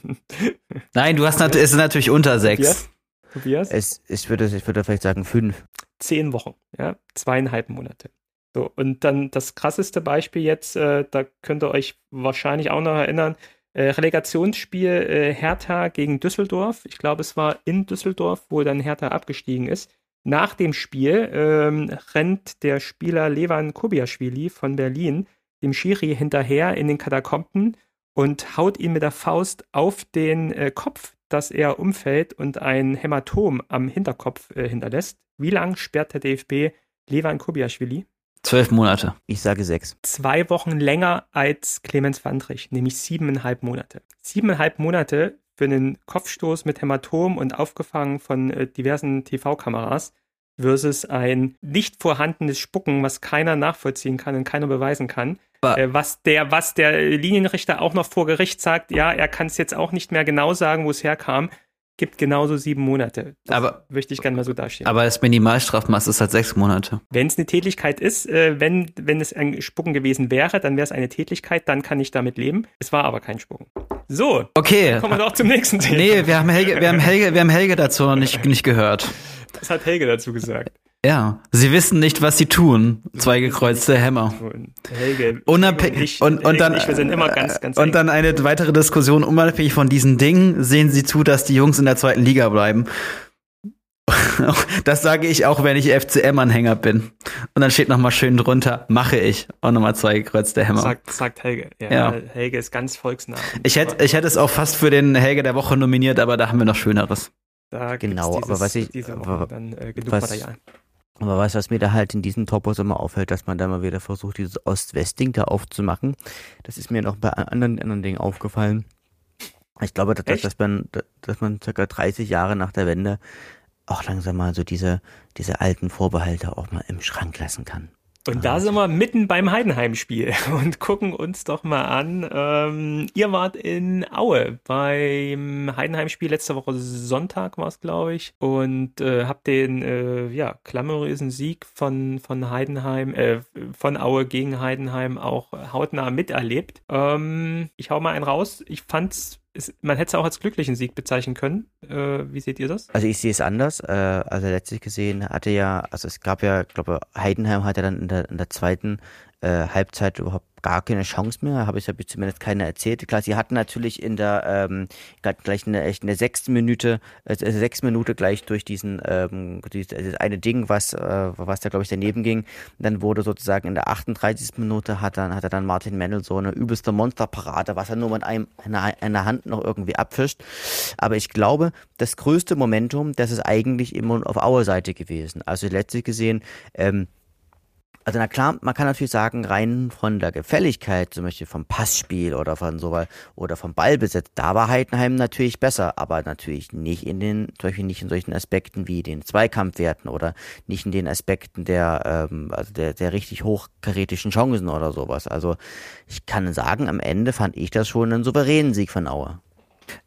(laughs) Nein, du hast nat es ist natürlich unter sechs. Tobias? Tobias? Es, ich, würde, ich würde vielleicht sagen fünf. Zehn Wochen, ja, zweieinhalb Monate. So, und dann das krasseste Beispiel jetzt, äh, da könnt ihr euch wahrscheinlich auch noch erinnern, äh, Relegationsspiel äh, Hertha gegen Düsseldorf. Ich glaube, es war in Düsseldorf, wo dann Hertha abgestiegen ist. Nach dem Spiel ähm, rennt der Spieler Levan Kobiaschwili von Berlin dem Schiri hinterher in den Katakomben und haut ihn mit der Faust auf den äh, Kopf, dass er umfällt und ein Hämatom am Hinterkopf äh, hinterlässt. Wie lang sperrt der DFB Levan Kobiaschwili? Zwölf Monate. Ich sage sechs. Zwei Wochen länger als Clemens Wandrich, nämlich siebeneinhalb Monate. Siebeneinhalb Monate für einen Kopfstoß mit Hämatom und aufgefangen von äh, diversen TV-Kameras versus ein nicht vorhandenes Spucken, was keiner nachvollziehen kann und keiner beweisen kann. Äh, was der, was der Linienrichter auch noch vor Gericht sagt, ja, er kann es jetzt auch nicht mehr genau sagen, wo es herkam, gibt genauso sieben Monate. Das Aber- möchte ich gerne mal so dastehen. Aber das Minimalstrafmaß ist halt sechs Monate. Wenn es eine Tätlichkeit ist, äh, wenn, wenn es ein Spucken gewesen wäre, dann wäre es eine Tätlichkeit, dann kann ich damit leben. Es war aber kein Spucken. So, Okay. kommen wir doch zum nächsten Thema. Nee, wir haben Helge, wir haben Helge, wir haben Helge dazu noch nicht, nicht gehört. Das hat Helge dazu gesagt. Ja. Sie wissen nicht, was sie tun. Zwei gekreuzte Hämmer. Und Helge, Unabhängig und, und, dann ganz, ganz und dann eine weitere Diskussion unabhängig von diesen Dingen sehen Sie zu, dass die Jungs in der zweiten Liga bleiben. (laughs) Das sage ich auch, wenn ich FCM-Anhänger bin. Und dann steht noch mal schön drunter, mache ich. Auch nochmal zwei gekreuzte Hämmer. sagt, sagt Helge. Ja, Ja. Helge ist ganz volksnah. Ich hätte, ich hätte es auch fast für den Helge der Woche nominiert, aber da haben wir noch Schöneres. da Genau, dieses, aber was ich- diese Woche aber dann äh, genug was- Material. Aber was, was mir da halt in diesem Topos immer auffällt, dass man da mal wieder versucht, dieses Ost-West-Ding da aufzumachen. Das ist mir noch bei anderen, anderen Dingen aufgefallen. Ich glaube, dass, Echt? dass, man, dass man circa 30 Jahre nach der Wende auch langsam mal so diese, diese alten Vorbehalte auch mal im Schrank lassen kann. Und da sind wir mitten beim Heidenheim-Spiel (laughs) und gucken uns doch mal an. Ähm, ihr wart in Aue beim Heidenheim-Spiel letzte Woche Sonntag war es, glaube ich, und äh, habt den äh, ja klamourösen Sieg von von Heidenheim, äh, von Aue gegen Heidenheim auch hautnah miterlebt. Ähm, ich hau mal einen raus. Ich fand's, es, man hätte es auch als glücklichen Sieg bezeichnen können. Äh, wie seht ihr das? Also ich sehe es anders. Äh, also letztlich gesehen hatte ja, also es gab ja, glaube, Heidenheim hatte dann in der, in der zweiten äh, Halbzeit überhaupt gar keine Chance mehr. Habe ich, hab ich zumindest keine erzählt. Klar, sie hatten natürlich in der ähm, gleich in der, echt in der sechsten Minute, äh, sechs Minute gleich durch diesen ähm, dieses eine Ding, was äh, was da glaube ich daneben ging. Dann wurde sozusagen in der 38. Minute hat dann hat er dann Martin Mendel so eine übelste Monsterparade, was er nur mit einem einer, einer Hand noch irgendwie abfischt. Aber ich glaube, das größte Momentum, das ist eigentlich immer auf Auer Seite gewesen. Also letztlich gesehen, ähm, also na klar, man kann natürlich sagen, rein von der Gefälligkeit, zum Beispiel vom Passspiel oder von so oder vom Ballbesitz, da war Heidenheim natürlich besser, aber natürlich nicht in den, zum Beispiel nicht in solchen Aspekten wie den Zweikampfwerten oder nicht in den Aspekten der, ähm, also der, der richtig hochkarätischen Chancen oder sowas. Also ich kann sagen, am Ende fand ich das schon einen souveränen Sieg von Auer.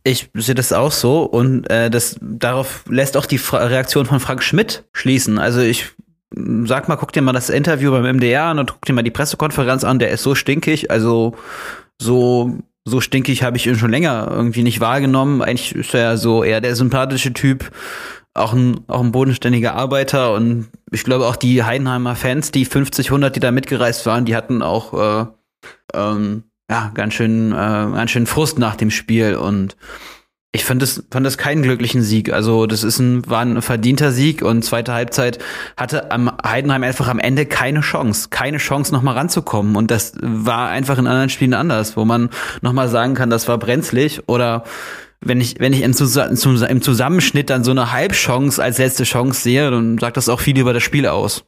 Ich sehe das auch so und äh, das darauf lässt auch die Fra Reaktion von Frank Schmidt schließen. Also ich sag mal, guck dir mal das Interview beim MDR an und guck dir mal die Pressekonferenz an. Der ist so stinkig, also so so stinkig habe ich ihn schon länger irgendwie nicht wahrgenommen. Eigentlich ist er ja so eher der sympathische Typ, auch ein auch ein bodenständiger Arbeiter und ich glaube auch die Heidenheimer Fans, die 50, 100, die da mitgereist waren, die hatten auch äh, ähm, ja, ganz schön, äh, ganz schön Frust nach dem Spiel und ich fand das, fand das keinen glücklichen Sieg. Also das ist ein, war ein verdienter Sieg und zweite Halbzeit hatte am Heidenheim einfach am Ende keine Chance, keine Chance nochmal ranzukommen und das war einfach in anderen Spielen anders, wo man nochmal sagen kann, das war brenzlig oder wenn ich, wenn ich in, Zus- zum- im Zusammenschnitt dann so eine Halbchance als letzte Chance sehe, dann sagt das auch viel über das Spiel aus.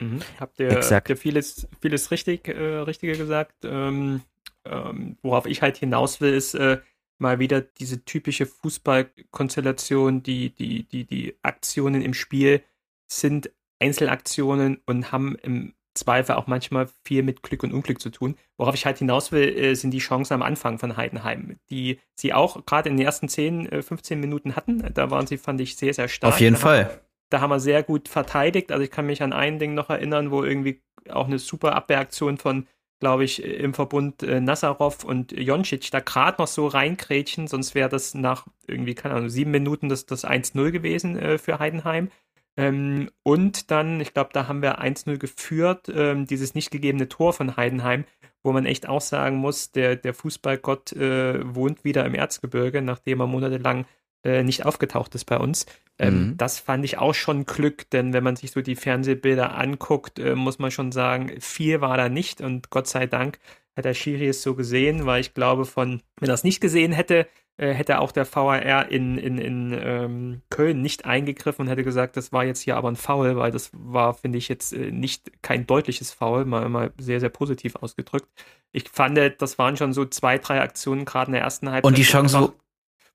Mhm. Habt ihr, habt ihr vieles, vieles richtig, äh, Richtige gesagt? Ähm, ähm, worauf ich halt hinaus will, ist äh, mal wieder diese typische Fußballkonstellation, die, die, die, die Aktionen im Spiel sind Einzelaktionen und haben im Zweifel auch manchmal viel mit Glück und Unglück zu tun. Worauf ich halt hinaus will, äh, sind die Chancen am Anfang von Heidenheim, die sie auch gerade in den ersten 10, 15 äh, Minuten hatten. Da waren sie, fand ich, sehr, sehr stark. Auf jeden da Fall. Haben, da haben wir sehr gut verteidigt. Also ich kann mich an ein Ding noch erinnern, wo irgendwie auch eine super Abwehraktion von glaube ich, im Verbund äh, Nazarov und Joncic da gerade noch so reinkrätschen, sonst wäre das nach irgendwie, keine Ahnung, sieben Minuten das, das 1-0 gewesen äh, für Heidenheim. Ähm, und dann, ich glaube, da haben wir 1-0 geführt, ähm, dieses nicht gegebene Tor von Heidenheim, wo man echt auch sagen muss, der, der Fußballgott äh, wohnt wieder im Erzgebirge, nachdem er monatelang äh, nicht aufgetaucht ist bei uns. Ähm, mhm. Das fand ich auch schon Glück, denn wenn man sich so die Fernsehbilder anguckt, äh, muss man schon sagen, viel war da nicht und Gott sei Dank hat der Schiri es so gesehen, weil ich glaube, von, wenn er es nicht gesehen hätte, äh, hätte auch der VAR in, in, in ähm, Köln nicht eingegriffen und hätte gesagt, das war jetzt hier aber ein Foul, weil das war, finde ich, jetzt äh, nicht kein deutliches Foul, mal, mal sehr, sehr positiv ausgedrückt. Ich fand, das waren schon so zwei, drei Aktionen gerade in der ersten Halbzeit. Und die Chance, wo,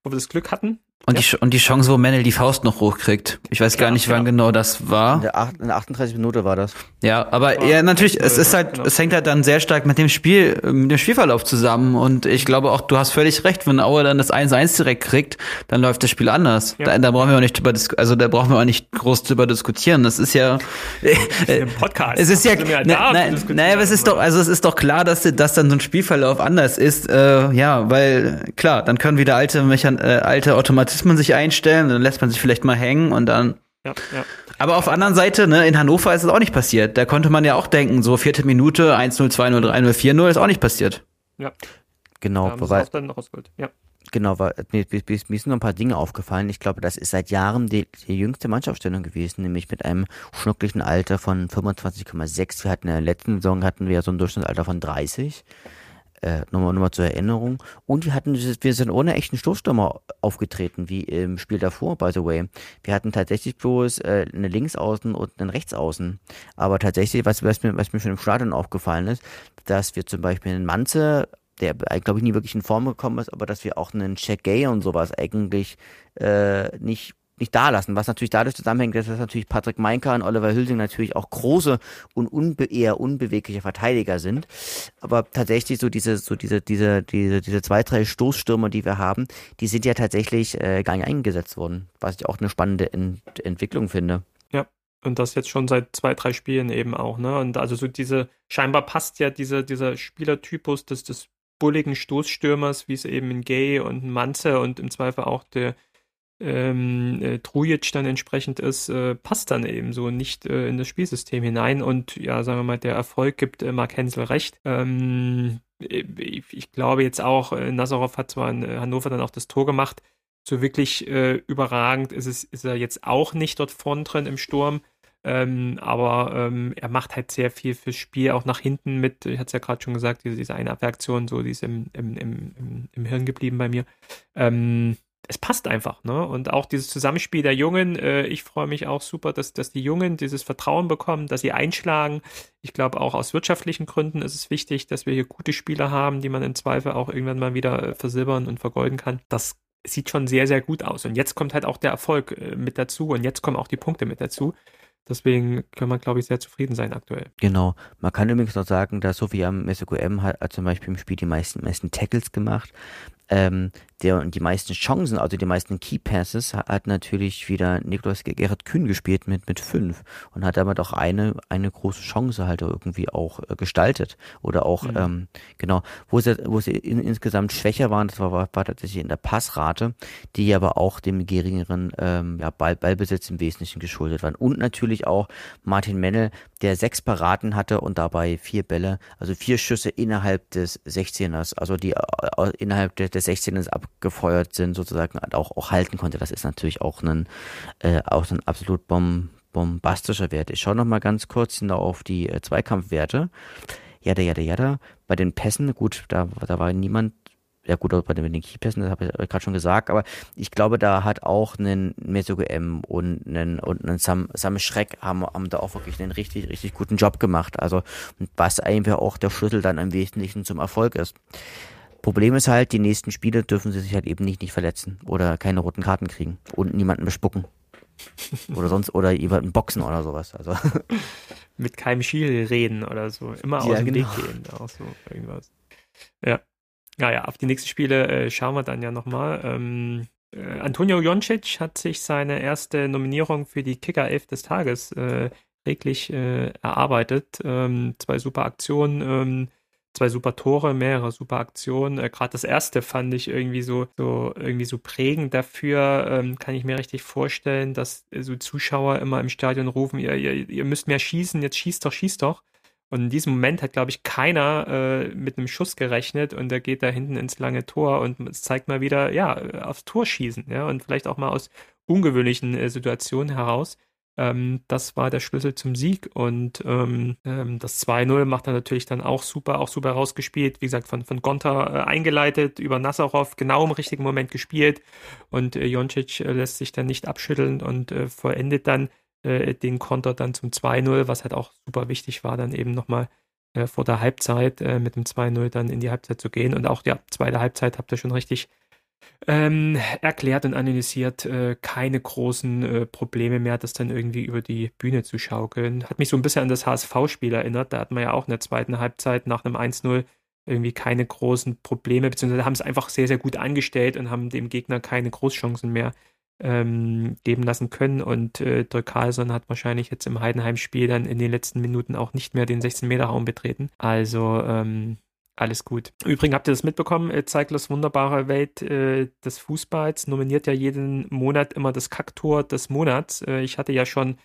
wo wir das Glück hatten, und, ja. die, und die Chance, wo Mendel die Faust noch hochkriegt. Ich weiß gar nicht, wann genau. genau das war. In der, 8, in der 38 Minute war das. Ja, aber ja, natürlich, es ist halt, genau. es hängt halt dann sehr stark mit dem Spiel, mit dem Spielverlauf zusammen. Und ich glaube auch, du hast völlig recht, wenn Aue dann das 1-1 direkt kriegt, dann läuft das Spiel anders. Ja. Da, da brauchen wir auch nicht drüber, also da brauchen wir auch nicht groß drüber diskutieren. Das ist ja, äh, (laughs) Podcast. Es ist ja, ne, nein, naja, es ist doch, also es ist doch klar, dass, dass dann so ein Spielverlauf anders ist. Äh, ja, weil, klar, dann können wieder alte Mechan äh, alte Automatismen sich einstellen stellen, dann lässt man sich vielleicht mal hängen und dann. Ja, ja. Aber auf der anderen Seite, ne, in Hannover ist es auch nicht passiert. Da konnte man ja auch denken, so vierte Minute, 1-0, 2-0, 3-0, 4-0 ist auch nicht passiert. Ja. Genau, ja, weil, dann rausgeholt. Ja. Genau, weil mir, mir, mir sind noch ein paar Dinge aufgefallen. Ich glaube, das ist seit Jahren die, die jüngste Mannschaftstellung gewesen, nämlich mit einem schnucklichen Alter von 25,6. Wir hatten in der letzten Saison hatten wir so ein Durchschnittsalter von 30 äh, nochmal, nochmal zur Erinnerung. Und wir hatten, wir sind ohne echten Stoßstürmer aufgetreten, wie im Spiel davor, by the way. Wir hatten tatsächlich bloß äh, eine Linksaußen und einen Rechtsaußen. Aber tatsächlich, was, was, mir, was mir schon im Stadion aufgefallen ist, dass wir zum Beispiel einen Manze der, glaube ich, nie wirklich in Form gekommen ist, aber dass wir auch einen Check Gay und sowas eigentlich äh, nicht nicht da lassen, was natürlich dadurch zusammenhängt, dass natürlich Patrick Meinker und Oliver Hülsing natürlich auch große und unbe eher unbewegliche Verteidiger sind. Aber tatsächlich so diese, so diese, diese, diese, diese zwei, drei Stoßstürmer, die wir haben, die sind ja tatsächlich äh, gar nicht eingesetzt worden, was ich auch eine spannende Ent Entwicklung finde. Ja, und das jetzt schon seit zwei, drei Spielen eben auch, ne? Und also so diese, scheinbar passt ja dieser, dieser Spielertypus des, des bulligen Stoßstürmers, wie es eben in Gay und Manze und im Zweifel auch der ähm, äh, Trujic dann entsprechend ist, äh, passt dann eben so nicht äh, in das Spielsystem hinein. Und ja, sagen wir mal, der Erfolg gibt äh, Mark Hensel recht. Ähm, ich, ich, glaube jetzt auch, äh, Nazarov hat zwar in äh, Hannover dann auch das Tor gemacht, so wirklich äh, überragend ist, es, ist er jetzt auch nicht dort vorn drin im Sturm. Ähm, aber ähm, er macht halt sehr viel fürs Spiel, auch nach hinten mit, ich hatte es ja gerade schon gesagt, diese, diese eine Abwehraktion, so die ist im, im, im, im Hirn geblieben bei mir. Ähm, es passt einfach, ne? Und auch dieses Zusammenspiel der Jungen, äh, ich freue mich auch super, dass, dass die Jungen dieses Vertrauen bekommen, dass sie einschlagen. Ich glaube, auch aus wirtschaftlichen Gründen ist es wichtig, dass wir hier gute Spieler haben, die man im Zweifel auch irgendwann mal wieder äh, versilbern und vergolden kann. Das sieht schon sehr, sehr gut aus. Und jetzt kommt halt auch der Erfolg äh, mit dazu und jetzt kommen auch die Punkte mit dazu. Deswegen kann man, glaube ich, sehr zufrieden sein aktuell. Genau. Man kann übrigens noch sagen, dass Sofia M hat, hat zum Beispiel im Spiel die meisten, meisten Tackles gemacht ähm, der und die meisten Chancen, also die meisten Key Passes, hat natürlich wieder Niklas Gerrit Kühn gespielt mit mit fünf und hat damit auch eine eine große Chance halt irgendwie auch äh, gestaltet oder auch mhm. ähm, genau, wo sie wo sie in, insgesamt schwächer waren, das war, war, war tatsächlich in der Passrate, die aber auch dem geringeren ähm, ja, Ball, Ballbesitz im Wesentlichen geschuldet waren und natürlich auch Martin Mennel, der sechs Paraden hatte und dabei vier Bälle, also vier Schüsse innerhalb des 16ers, also die äh, innerhalb der, der 16ers abgefeuert sind, sozusagen auch, auch halten konnte. Das ist natürlich auch ein, äh, auch ein absolut bom, bombastischer Wert. Ich schaue noch mal ganz kurz auf die äh, Zweikampfwerte. Jada, jada, jada. Bei den Pässen, gut, da, da war niemand ja gut, bei den Keypässen, das habe ich gerade schon gesagt, aber ich glaube, da hat auch ein Mesogo M und ein, und ein Sam, Sam Schreck haben, haben da auch wirklich einen richtig, richtig guten Job gemacht. Also, was einfach auch der Schlüssel dann im Wesentlichen zum Erfolg ist. Problem ist halt, die nächsten Spiele dürfen sie sich halt eben nicht, nicht verletzen oder keine roten Karten kriegen und niemanden bespucken. oder sonst, oder jemanden boxen oder sowas. Also. (laughs) Mit keinem Schiel reden oder so. Immer aus dem genau. Weg gehen. Auch so irgendwas. Ja. Naja, auf die nächsten Spiele äh, schauen wir dann ja nochmal. Ähm, äh, Antonio Joncic hat sich seine erste Nominierung für die Kicker 11 des Tages äh, reglich äh, erarbeitet. Ähm, zwei super Aktionen, ähm, zwei super Tore, mehrere super Aktionen. Äh, Gerade das erste fand ich irgendwie so, so irgendwie so prägend dafür. Ähm, kann ich mir richtig vorstellen, dass so Zuschauer immer im Stadion rufen, ihr, ihr, ihr müsst mehr schießen, jetzt schießt doch, schießt doch. Und in diesem Moment hat, glaube ich, keiner äh, mit einem Schuss gerechnet und der geht da hinten ins lange Tor und es zeigt mal wieder, ja, aufs Tor schießen, ja, und vielleicht auch mal aus ungewöhnlichen äh, Situationen heraus. Ähm, das war der Schlüssel zum Sieg und ähm, ähm, das 2-0 macht er natürlich dann auch super, auch super rausgespielt. Wie gesagt, von, von Gonta äh, eingeleitet, über Nazarov genau im richtigen Moment gespielt und äh, Joncic äh, lässt sich dann nicht abschütteln und äh, vollendet dann äh, den Konter dann zum 2-0, was halt auch super wichtig war, dann eben nochmal äh, vor der Halbzeit äh, mit dem 2-0 dann in die Halbzeit zu gehen. Und auch, ja, zweite Halbzeit habt ihr schon richtig ähm, erklärt und analysiert, äh, keine großen äh, Probleme mehr, das dann irgendwie über die Bühne zu schaukeln. Hat mich so ein bisschen an das HSV-Spiel erinnert. Da hat man ja auch in der zweiten Halbzeit nach einem 1-0 irgendwie keine großen Probleme, beziehungsweise haben es einfach sehr, sehr gut angestellt und haben dem Gegner keine Großchancen mehr ähm, geben lassen können. Und äh, Dirk Carlson hat wahrscheinlich jetzt im Heidenheim-Spiel dann in den letzten Minuten auch nicht mehr den 16-Meter-Raum betreten. Also ähm, alles gut. Übrigens habt ihr das mitbekommen, äh, Zeiglers wunderbare Welt äh, des Fußballs nominiert ja jeden Monat immer das Kacktor des Monats. Äh, ich hatte ja schon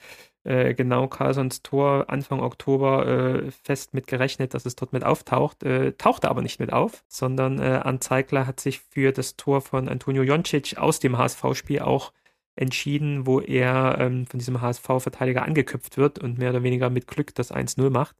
äh, genau Carlsons Tor Anfang Oktober äh, fest mit gerechnet, dass es dort mit auftaucht, äh, tauchte aber nicht mit auf, sondern äh, Anzeigler hat sich für das Tor von Antonio Joncic aus dem HSV-Spiel auch entschieden, wo er ähm, von diesem HSV-Verteidiger angeköpft wird und mehr oder weniger mit Glück das 1-0 macht.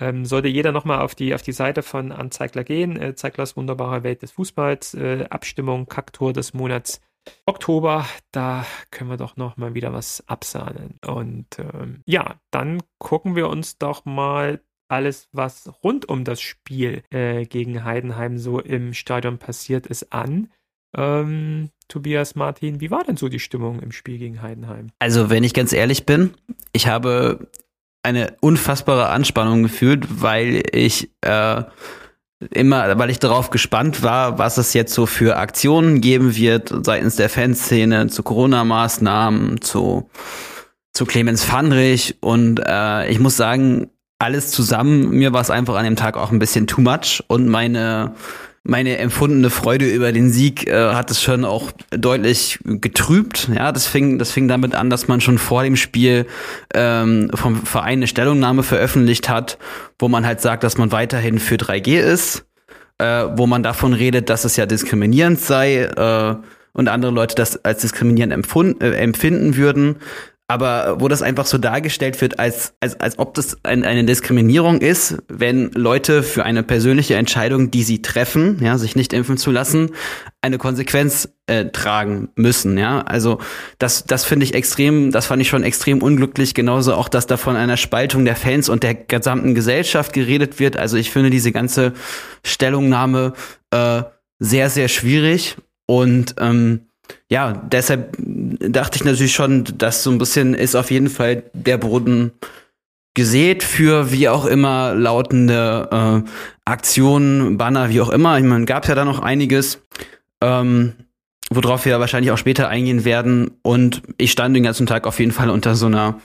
Ähm, sollte jeder nochmal auf die, auf die Seite von Anzeigler gehen, äh, Zeiglers wunderbare Welt des Fußballs, äh, Abstimmung, Kacktor des Monats Oktober, da können wir doch nochmal wieder was absahnen. Und ähm, ja, dann gucken wir uns doch mal alles, was rund um das Spiel äh, gegen Heidenheim so im Stadion passiert ist, an. Ähm, Tobias Martin, wie war denn so die Stimmung im Spiel gegen Heidenheim? Also, wenn ich ganz ehrlich bin, ich habe eine unfassbare Anspannung gefühlt, weil ich äh, immer, weil ich darauf gespannt war, was es jetzt so für Aktionen geben wird seitens der Fanszene zu Corona-Maßnahmen, zu, zu Clemens Fandrich. Und äh, ich muss sagen, alles zusammen, mir war es einfach an dem Tag auch ein bisschen too much. Und meine meine empfundene Freude über den Sieg äh, hat es schon auch deutlich getrübt. Ja, das fing, das fing damit an, dass man schon vor dem Spiel ähm, vom Verein eine Stellungnahme veröffentlicht hat, wo man halt sagt, dass man weiterhin für 3G ist, äh, wo man davon redet, dass es ja diskriminierend sei äh, und andere Leute das als diskriminierend empfund, äh, empfinden würden aber wo das einfach so dargestellt wird, als, als, als ob das ein, eine Diskriminierung ist, wenn Leute für eine persönliche Entscheidung, die sie treffen, ja, sich nicht impfen zu lassen, eine Konsequenz äh, tragen müssen, ja. Also das, das finde ich extrem, das fand ich schon extrem unglücklich, genauso auch, dass da von einer Spaltung der Fans und der gesamten Gesellschaft geredet wird. Also ich finde diese ganze Stellungnahme äh, sehr, sehr schwierig und ähm, ja, deshalb dachte ich natürlich schon, dass so ein bisschen ist auf jeden Fall der Boden gesät für wie auch immer lautende äh, Aktionen, Banner, wie auch immer. Ich meine, gab ja da noch einiges, ähm, worauf wir wahrscheinlich auch später eingehen werden. Und ich stand den ganzen Tag auf jeden Fall unter so einer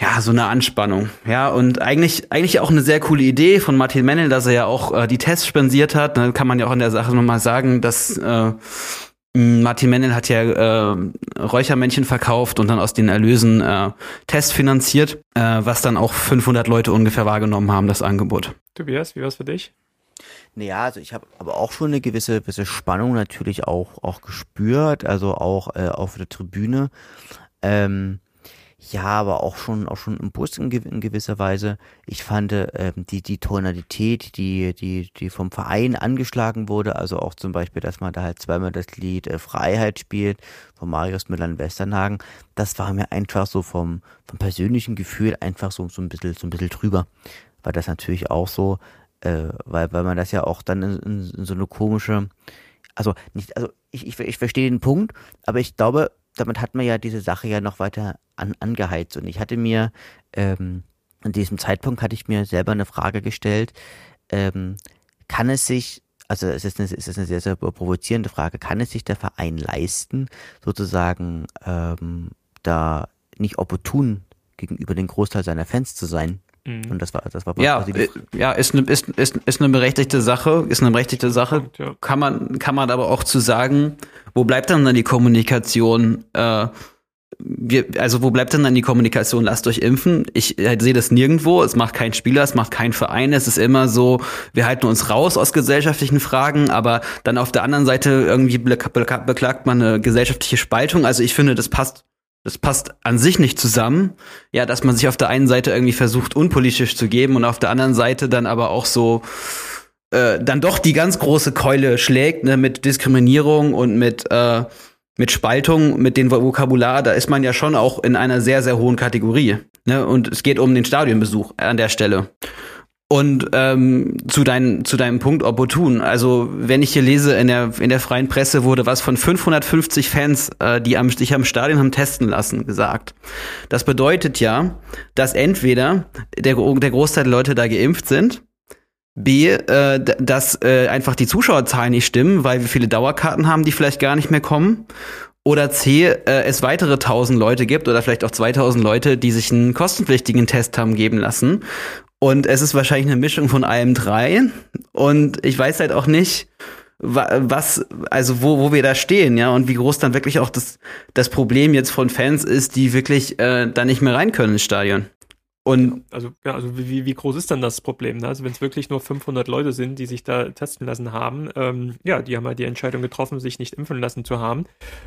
ja, so eine Anspannung. Ja, und eigentlich, eigentlich auch eine sehr coole Idee von Martin Mennel, dass er ja auch äh, die Tests spensiert hat. Dann kann man ja auch in der Sache nochmal sagen, dass äh, Martin Mennel hat ja äh, Räuchermännchen verkauft und dann aus den Erlösen äh, Test finanziert, äh, was dann auch 500 Leute ungefähr wahrgenommen haben, das Angebot. Tobias, wie war's für dich? Naja, also ich habe aber auch schon eine gewisse, gewisse Spannung natürlich auch, auch gespürt, also auch äh, auf der Tribüne. Ähm, ja, aber auch schon, auch schon im Bus in, gewisser Weise. Ich fand ähm, die, die Tonalität, die, die, die vom Verein angeschlagen wurde, also auch zum Beispiel, dass man da halt zweimal das Lied äh, Freiheit spielt, von Marius Müller-Westernhagen, das war mir einfach so vom, vom persönlichen Gefühl einfach so, so ein bisschen, so ein bisschen drüber. Weil das natürlich auch so, äh, weil, weil man das ja auch dann in, in, in so eine komische, also nicht, also ich, ich, ich verstehe den Punkt, aber ich glaube, damit hat man ja diese Sache ja noch weiter an, angeheizt. Und ich hatte mir, ähm, an diesem Zeitpunkt hatte ich mir selber eine Frage gestellt, ähm, kann es sich, also es ist, eine, es ist eine sehr, sehr provozierende Frage, kann es sich der Verein leisten, sozusagen ähm, da nicht opportun gegenüber dem Großteil seiner Fans zu sein? Mhm. Und das war, das war ja, äh, ja, ist eine, ist, ist, ist eine berechtigte Sache, ist eine berechtigte Sache. Kann man, kann man aber auch zu sagen, wo bleibt dann dann die Kommunikation? Äh, wir, also wo bleibt denn dann die Kommunikation? Lasst euch impfen. Ich äh, sehe das nirgendwo. Es macht kein Spieler, es macht kein Verein. Es ist immer so, wir halten uns raus aus gesellschaftlichen Fragen, aber dann auf der anderen Seite irgendwie beklagt man eine gesellschaftliche Spaltung. Also ich finde, das passt das passt an sich nicht zusammen. Ja, dass man sich auf der einen Seite irgendwie versucht, unpolitisch zu geben und auf der anderen Seite dann aber auch so äh, dann doch die ganz große Keule schlägt, ne, mit Diskriminierung und mit, äh, mit Spaltung, mit dem Vokabular, da ist man ja schon auch in einer sehr, sehr hohen Kategorie. Ne? Und es geht um den Stadionbesuch an der Stelle. Und ähm, zu, dein, zu deinem Punkt opportun. Also wenn ich hier lese, in der, in der freien Presse wurde was von 550 Fans, äh, die am, sich am Stadion haben testen lassen, gesagt. Das bedeutet ja, dass entweder der, der Großteil der Leute da geimpft sind, B, äh, dass äh, einfach die Zuschauerzahlen nicht stimmen, weil wir viele Dauerkarten haben, die vielleicht gar nicht mehr kommen. Oder C, äh, es weitere 1000 Leute gibt oder vielleicht auch 2000 Leute, die sich einen kostenpflichtigen Test haben geben lassen. Und es ist wahrscheinlich eine Mischung von allem drei. Und ich weiß halt auch nicht, was, also wo, wo wir da stehen, ja, und wie groß dann wirklich auch das, das Problem jetzt von Fans ist, die wirklich äh, da nicht mehr rein können ins Stadion. Und also, ja, also wie, wie groß ist dann das Problem? Ne? Also wenn es wirklich nur 500 Leute sind, die sich da testen lassen haben, ähm, ja, die haben halt die Entscheidung getroffen, sich nicht impfen lassen zu haben,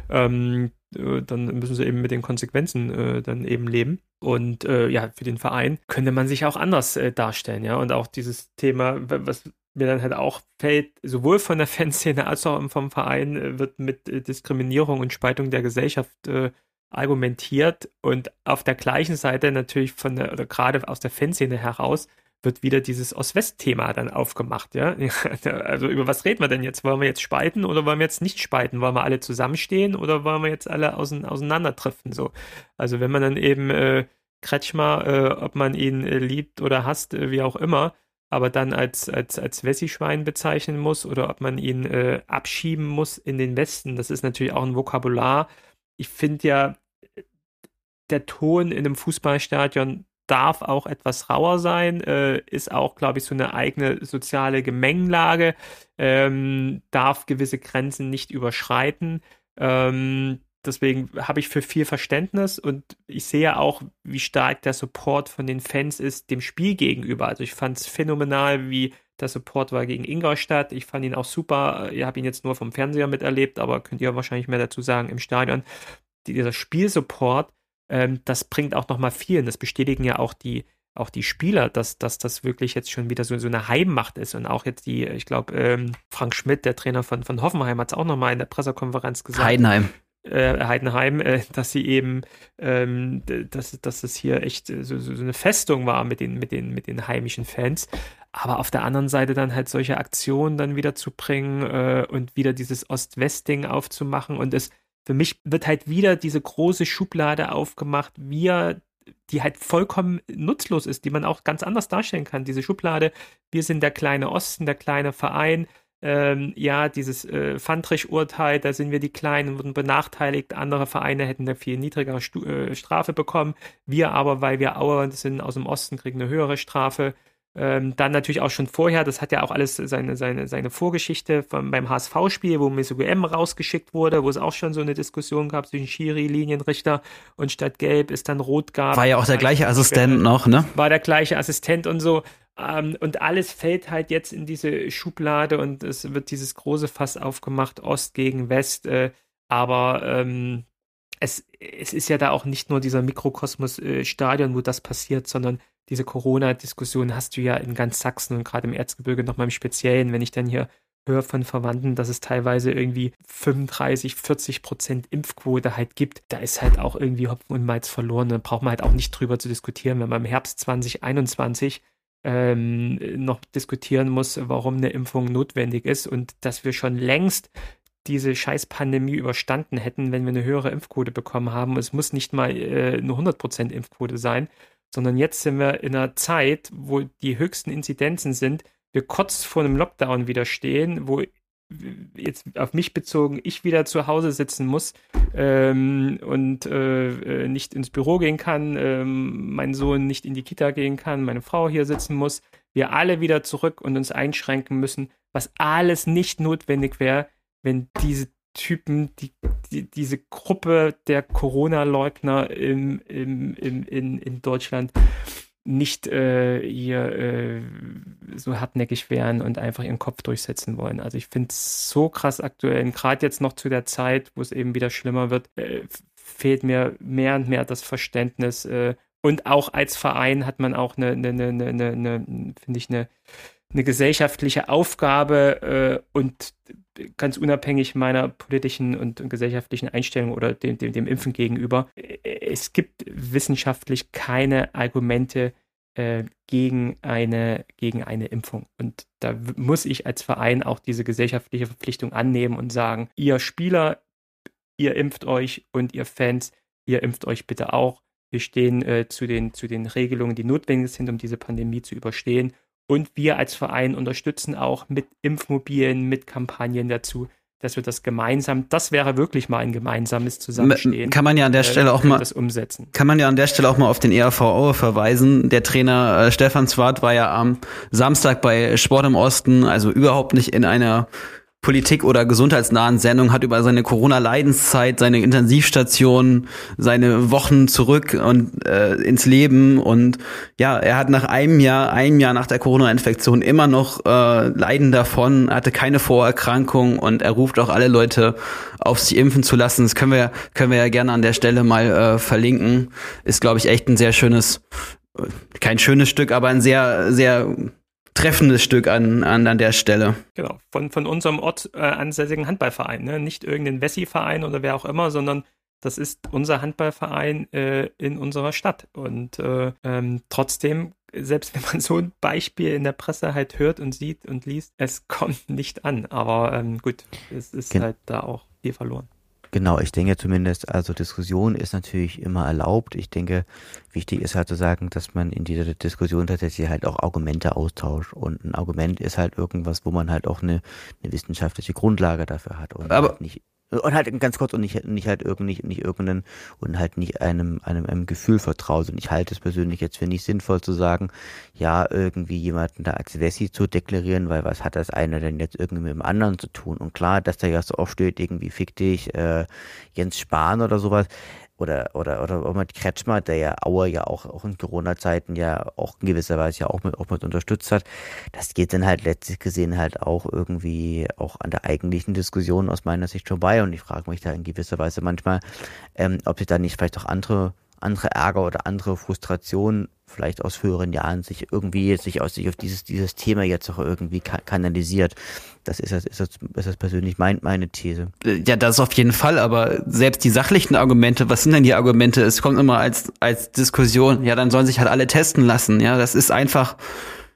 ähm, äh, dann müssen sie eben mit den Konsequenzen äh, dann eben leben. Und äh, ja, für den Verein könnte man sich auch anders äh, darstellen, ja. Und auch dieses Thema, was mir dann halt auch fällt, sowohl von der (laughs) Fanszene als auch vom Verein äh, wird mit äh, Diskriminierung und Spaltung der Gesellschaft äh, argumentiert und auf der gleichen Seite natürlich von der, oder gerade aus der Fanszene heraus wird wieder dieses Ost-West-Thema dann aufgemacht, (laughs) ja. Also über was reden wir denn jetzt? Wollen wir jetzt spalten oder wollen wir jetzt nicht spalten? Wollen wir alle zusammenstehen oder wollen wir jetzt alle auseinanderdriften? So. Also wenn man dann eben äh, Kretschmer, äh, ob man ihn äh, liebt oder hasst, äh, wie auch immer, aber dann als, als, als Wessi-Schwein bezeichnen muss oder ob man ihn äh, abschieben muss in den Westen, das ist natürlich auch ein Vokabular, ich finde ja, der Ton in einem Fußballstadion darf auch etwas rauer sein, äh, ist auch, glaube ich, so eine eigene soziale Gemengelage, ähm, darf gewisse Grenzen nicht überschreiten. Ähm, deswegen habe ich für viel Verständnis und ich sehe auch, wie stark der Support von den Fans ist dem Spiel gegenüber. Also ich fand es phänomenal, wie der Support war gegen Ingolstadt. Ich fand ihn auch super. Ihr habt ihn jetzt nur vom Fernseher miterlebt, aber könnt ihr wahrscheinlich mehr dazu sagen im Stadion. Dieser Spielsupport, ähm, das bringt auch nochmal viel. Und das bestätigen ja auch die, auch die Spieler, dass, dass das wirklich jetzt schon wieder so, so eine Heimmacht ist. Und auch jetzt die, ich glaube, ähm, Frank Schmidt, der Trainer von, von Hoffenheim, hat es auch nochmal in der Pressekonferenz gesagt. Heidenheim äh, Heidenheim, äh, dass sie eben, ähm, dass, dass es hier echt so, so, eine Festung war mit den, mit, den, mit den heimischen Fans. Aber auf der anderen Seite dann halt solche Aktionen dann wieder zu bringen äh, und wieder dieses Ost-West-Ding aufzumachen. Und es für mich wird halt wieder diese große Schublade aufgemacht, wir die halt vollkommen nutzlos ist, die man auch ganz anders darstellen kann. Diese Schublade, wir sind der kleine Osten, der kleine Verein, ähm, ja, dieses äh, Fandrich-Urteil, da sind wir die Kleinen, wurden benachteiligt, andere Vereine hätten eine viel niedrigere Stu äh, Strafe bekommen. Wir aber, weil wir Auer sind aus dem Osten, kriegen eine höhere Strafe. Ähm, dann natürlich auch schon vorher, das hat ja auch alles seine, seine, seine Vorgeschichte vom, beim HSV-Spiel, wo Mesugu M rausgeschickt wurde, wo es auch schon so eine Diskussion gab zwischen Schiri, Linienrichter und statt Gelb ist dann Rot gab. War ja auch der gleiche Assistent noch, ne? War der gleiche Assistent und so. Ähm, und alles fällt halt jetzt in diese Schublade und es wird dieses große Fass aufgemacht, Ost gegen West. Äh, aber ähm, es, es ist ja da auch nicht nur dieser Mikrokosmos-Stadion, äh, wo das passiert, sondern diese Corona-Diskussion hast du ja in ganz Sachsen und gerade im Erzgebirge nochmal im Speziellen, wenn ich dann hier höre von Verwandten, dass es teilweise irgendwie 35, 40 Prozent Impfquote halt gibt, da ist halt auch irgendwie Hopfen und Malz verloren. Da braucht man halt auch nicht drüber zu diskutieren, wenn man im Herbst 2021 ähm, noch diskutieren muss, warum eine Impfung notwendig ist und dass wir schon längst diese scheiß Pandemie überstanden hätten, wenn wir eine höhere Impfquote bekommen haben. Es muss nicht mal äh, eine 100% Impfquote sein, sondern jetzt sind wir in einer Zeit, wo die höchsten Inzidenzen sind, wir kurz vor einem Lockdown wieder stehen, wo jetzt auf mich bezogen, ich wieder zu Hause sitzen muss ähm, und äh, äh, nicht ins Büro gehen kann, ähm, mein Sohn nicht in die Kita gehen kann, meine Frau hier sitzen muss, wir alle wieder zurück und uns einschränken müssen, was alles nicht notwendig wäre, wenn diese Typen, die, die, diese Gruppe der Corona-Leugner im, im, im, in, in Deutschland nicht äh, hier äh, so hartnäckig wären und einfach ihren Kopf durchsetzen wollen. Also ich finde es so krass aktuell, gerade jetzt noch zu der Zeit, wo es eben wieder schlimmer wird, äh, fehlt mir mehr und mehr das Verständnis. Äh, und auch als Verein hat man auch eine, eine, eine, eine, eine finde ich, eine, eine gesellschaftliche Aufgabe äh, und ganz unabhängig meiner politischen und, und gesellschaftlichen Einstellung oder dem, dem, dem, Impfen gegenüber, es gibt wissenschaftlich keine Argumente äh, gegen, eine, gegen eine Impfung. Und da muss ich als Verein auch diese gesellschaftliche Verpflichtung annehmen und sagen, ihr Spieler, ihr impft euch und ihr Fans, ihr impft euch bitte auch. Wir stehen äh, zu, den, zu den Regelungen, die notwendig sind, um diese Pandemie zu überstehen. Und wir als Verein unterstützen auch mit Impfmobilen, mit Kampagnen dazu, dass wir das gemeinsam, das wäre wirklich mal ein gemeinsames Zusammenstehen. Kann man ja an der äh, Stelle auch mal das umsetzen. Kann man ja an der Stelle auch mal auf den ERVO verweisen. Der Trainer äh, Stefan Zwart war ja am Samstag bei Sport im Osten, also überhaupt nicht in einer Politik- oder gesundheitsnahen Sendung, hat über seine Corona-Leidenszeit, seine Intensivstation, seine Wochen zurück und äh, ins Leben und ja, er hat nach einem Jahr, einem Jahr nach der Corona-Infektion immer noch äh, Leiden davon, hatte keine Vorerkrankung und er ruft auch alle Leute auf, sich impfen zu lassen. Das können wir, können wir ja gerne an der Stelle mal äh, verlinken. Ist, glaube ich, echt ein sehr schönes, äh, kein schönes Stück, aber ein sehr, sehr treffendes Stück an, an, an der Stelle. Genau, von, von unserem Ort äh, ansässigen Handballverein. Ne? Nicht irgendein Wessi-Verein oder wer auch immer, sondern das ist unser Handballverein äh, in unserer Stadt. Und äh, ähm, trotzdem, selbst wenn man so ein Beispiel in der Presse halt hört und sieht und liest, es kommt nicht an. Aber ähm, gut, es ist Gen halt da auch viel verloren. Genau, ich denke zumindest, also Diskussion ist natürlich immer erlaubt. Ich denke, wichtig ist halt zu sagen, dass man in dieser Diskussion tatsächlich halt auch Argumente austauscht. Und ein Argument ist halt irgendwas, wo man halt auch eine, eine wissenschaftliche Grundlage dafür hat und Aber halt nicht und halt ganz kurz und nicht, nicht halt irgendwie nicht irgendeinen und halt nicht einem, einem, einem Gefühl vertraut. Und ich halte es persönlich jetzt für nicht sinnvoll zu sagen, ja, irgendwie jemanden da als Wessi zu deklarieren, weil was hat das eine denn jetzt irgendwie mit dem anderen zu tun? Und klar, dass da ja so oft steht, irgendwie fick dich, äh, Jens Spahn oder sowas oder, oder, oder auch mit Kretschmer, der ja Auer ja auch, auch in Corona-Zeiten ja auch in gewisser Weise ja auch mit, auch mit unterstützt hat. Das geht dann halt letztlich gesehen halt auch irgendwie auch an der eigentlichen Diskussion aus meiner Sicht vorbei. Und ich frage mich da in gewisser Weise manchmal, ähm, ob sich da nicht vielleicht auch andere andere Ärger oder andere Frustrationen vielleicht aus früheren Jahren sich irgendwie sich aus sich auf dieses dieses Thema jetzt auch irgendwie kanalisiert. Das ist das ist das, ist das persönlich mein, meine These. Ja, das auf jeden Fall. Aber selbst die sachlichen Argumente, was sind denn die Argumente? Es kommt immer als als Diskussion. Ja, dann sollen sich halt alle testen lassen. Ja, das ist einfach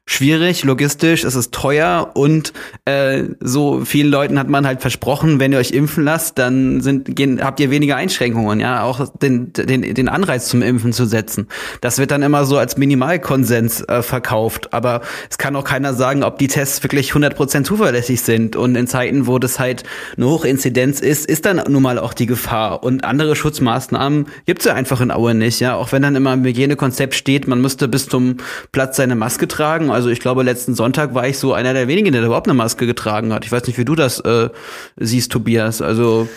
schwierig, logistisch, es ist teuer und äh, so vielen Leuten hat man halt versprochen, wenn ihr euch impfen lasst, dann sind, gehen, habt ihr weniger Einschränkungen, ja, auch den, den, den Anreiz zum Impfen zu setzen. Das wird dann immer so als Minimalkonsens äh, verkauft, aber es kann auch keiner sagen, ob die Tests wirklich 100% zuverlässig sind. Und in Zeiten, wo das halt eine Hochinzidenz ist, ist dann nun mal auch die Gefahr. Und andere Schutzmaßnahmen gibt's ja einfach in Aue nicht, ja, auch wenn dann immer im Hygienekonzept steht, man müsste bis zum Platz seine Maske tragen also ich glaube, letzten Sonntag war ich so einer der wenigen, der überhaupt eine Maske getragen hat. Ich weiß nicht, wie du das äh, siehst, Tobias. Also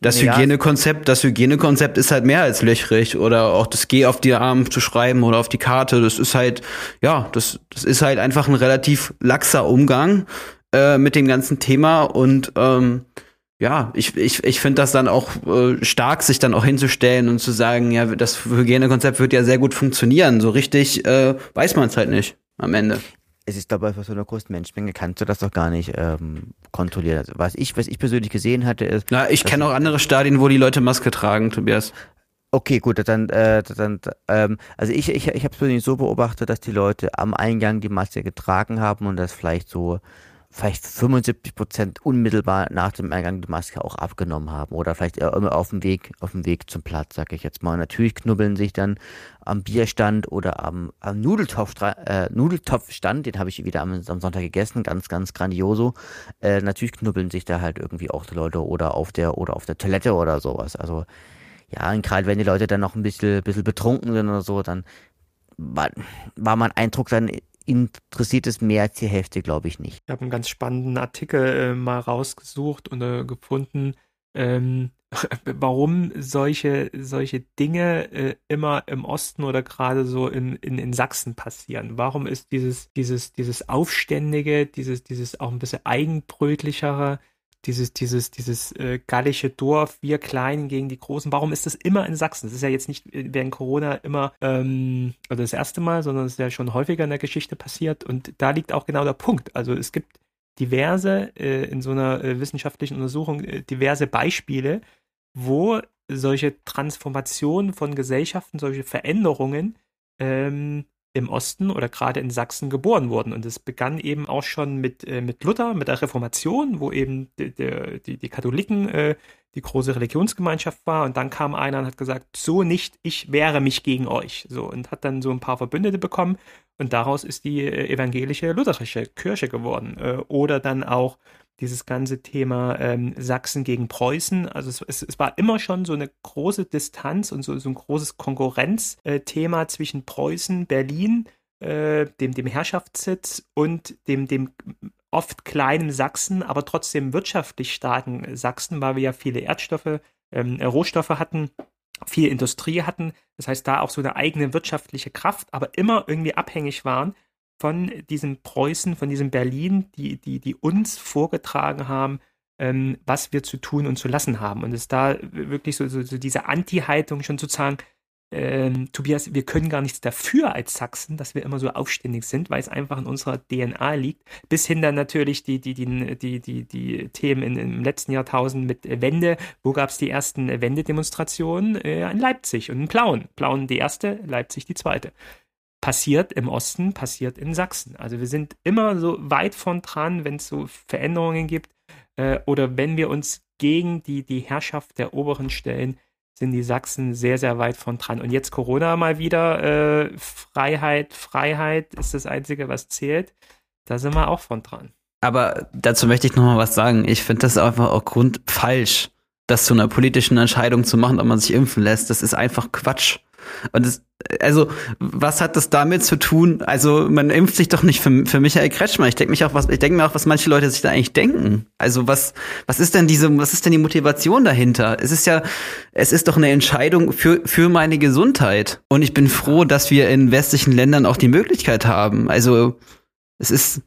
das ja. Hygienekonzept, das Hygienekonzept ist halt mehr als löchrig oder auch das Geh auf die Arm zu schreiben oder auf die Karte. Das ist halt, ja, das, das ist halt einfach ein relativ laxer Umgang äh, mit dem ganzen Thema und ähm, ja, ich, ich, ich finde das dann auch äh, stark, sich dann auch hinzustellen und zu sagen, ja, das Hygienekonzept wird ja sehr gut funktionieren. So richtig äh, weiß man es halt nicht am Ende. Es ist dabei für so einer großen Menschenmenge kannst du das doch gar nicht ähm, kontrollieren. Also was ich, was ich persönlich gesehen hatte, ist. Na, ich kenne auch andere Stadien, wo die Leute Maske tragen, Tobias. Okay, gut, dann, äh, dann ähm, also ich, ich, ich habe es persönlich so beobachtet, dass die Leute am Eingang die Maske getragen haben und das vielleicht so vielleicht 75 Prozent unmittelbar nach dem Eingang die Maske auch abgenommen haben oder vielleicht immer auf dem Weg, auf dem Weg zum Platz, sag ich jetzt mal. Natürlich knubbeln sich dann am Bierstand oder am, am Nudeltopf, äh, Nudeltopfstand, den habe ich wieder am, am, Sonntag gegessen, ganz, ganz grandioso. Äh, natürlich knubbeln sich da halt irgendwie auch die Leute oder auf der oder auf der Toilette oder sowas. Also ja, und gerade wenn die Leute dann noch ein bisschen, bisschen betrunken sind oder so, dann war, war mein Eindruck dann interessiert es mehr als die Hälfte, glaube ich nicht. Ich habe einen ganz spannenden Artikel äh, mal rausgesucht und äh, gefunden, ähm, (laughs) warum solche, solche Dinge äh, immer im Osten oder gerade so in, in, in Sachsen passieren. Warum ist dieses, dieses, dieses Aufständige, dieses, dieses auch ein bisschen eigenbrötlichere, dieses, dieses, dieses äh, gallische Dorf, wir Kleinen gegen die Großen, warum ist das immer in Sachsen? Das ist ja jetzt nicht während Corona immer ähm, oder das erste Mal, sondern es ist ja schon häufiger in der Geschichte passiert und da liegt auch genau der Punkt. Also es gibt diverse, äh, in so einer äh, wissenschaftlichen Untersuchung, äh, diverse Beispiele, wo solche Transformationen von Gesellschaften, solche Veränderungen ähm, im Osten oder gerade in Sachsen geboren wurden. Und es begann eben auch schon mit, äh, mit Luther, mit der Reformation, wo eben die, die, die Katholiken äh, die große Religionsgemeinschaft war. Und dann kam einer und hat gesagt, so nicht, ich wehre mich gegen euch. So, und hat dann so ein paar Verbündete bekommen. Und daraus ist die äh, evangelische lutherische Kirche geworden. Äh, oder dann auch dieses ganze Thema ähm, Sachsen gegen Preußen. Also es, es, es, war immer schon so eine große Distanz und so, so ein großes Konkurrenzthema äh, zwischen Preußen, Berlin, äh, dem, dem Herrschaftssitz und dem, dem oft kleinen Sachsen, aber trotzdem wirtschaftlich starken Sachsen, weil wir ja viele Erdstoffe, ähm, Rohstoffe hatten, viel Industrie hatten. Das heißt, da auch so eine eigene wirtschaftliche Kraft, aber immer irgendwie abhängig waren von diesem Preußen, von diesem Berlin, die, die, die uns vorgetragen haben, ähm, was wir zu tun und zu lassen haben. Und es da wirklich so, so, so diese Anti-Haltung schon sozusagen, ähm, Tobias, wir können gar nichts dafür als Sachsen, dass wir immer so aufständig sind, weil es einfach in unserer DNA liegt. Bis hin dann natürlich die, die, die, die, die, die Themen in, im letzten Jahrtausend mit Wende. Wo gab es die ersten Wendedemonstrationen? Äh, in Leipzig und in Plauen. Plauen die erste, Leipzig die zweite passiert im Osten, passiert in Sachsen. Also wir sind immer so weit von dran, wenn es so Veränderungen gibt äh, oder wenn wir uns gegen die, die Herrschaft der Oberen stellen, sind die Sachsen sehr, sehr weit von dran. Und jetzt Corona mal wieder, äh, Freiheit, Freiheit ist das Einzige, was zählt. Da sind wir auch von dran. Aber dazu möchte ich noch mal was sagen. Ich finde das einfach auch grundfalsch, das zu einer politischen Entscheidung zu machen, ob man sich impfen lässt. Das ist einfach Quatsch. Und es, also, was hat das damit zu tun? Also, man impft sich doch nicht für, für Michael Kretschmer. Ich denke mich auch, was, ich denke mir auch, was manche Leute sich da eigentlich denken. Also, was, was ist denn diese, was ist denn die Motivation dahinter? Es ist ja, es ist doch eine Entscheidung für, für meine Gesundheit. Und ich bin froh, dass wir in westlichen Ländern auch die Möglichkeit haben. Also, es ist,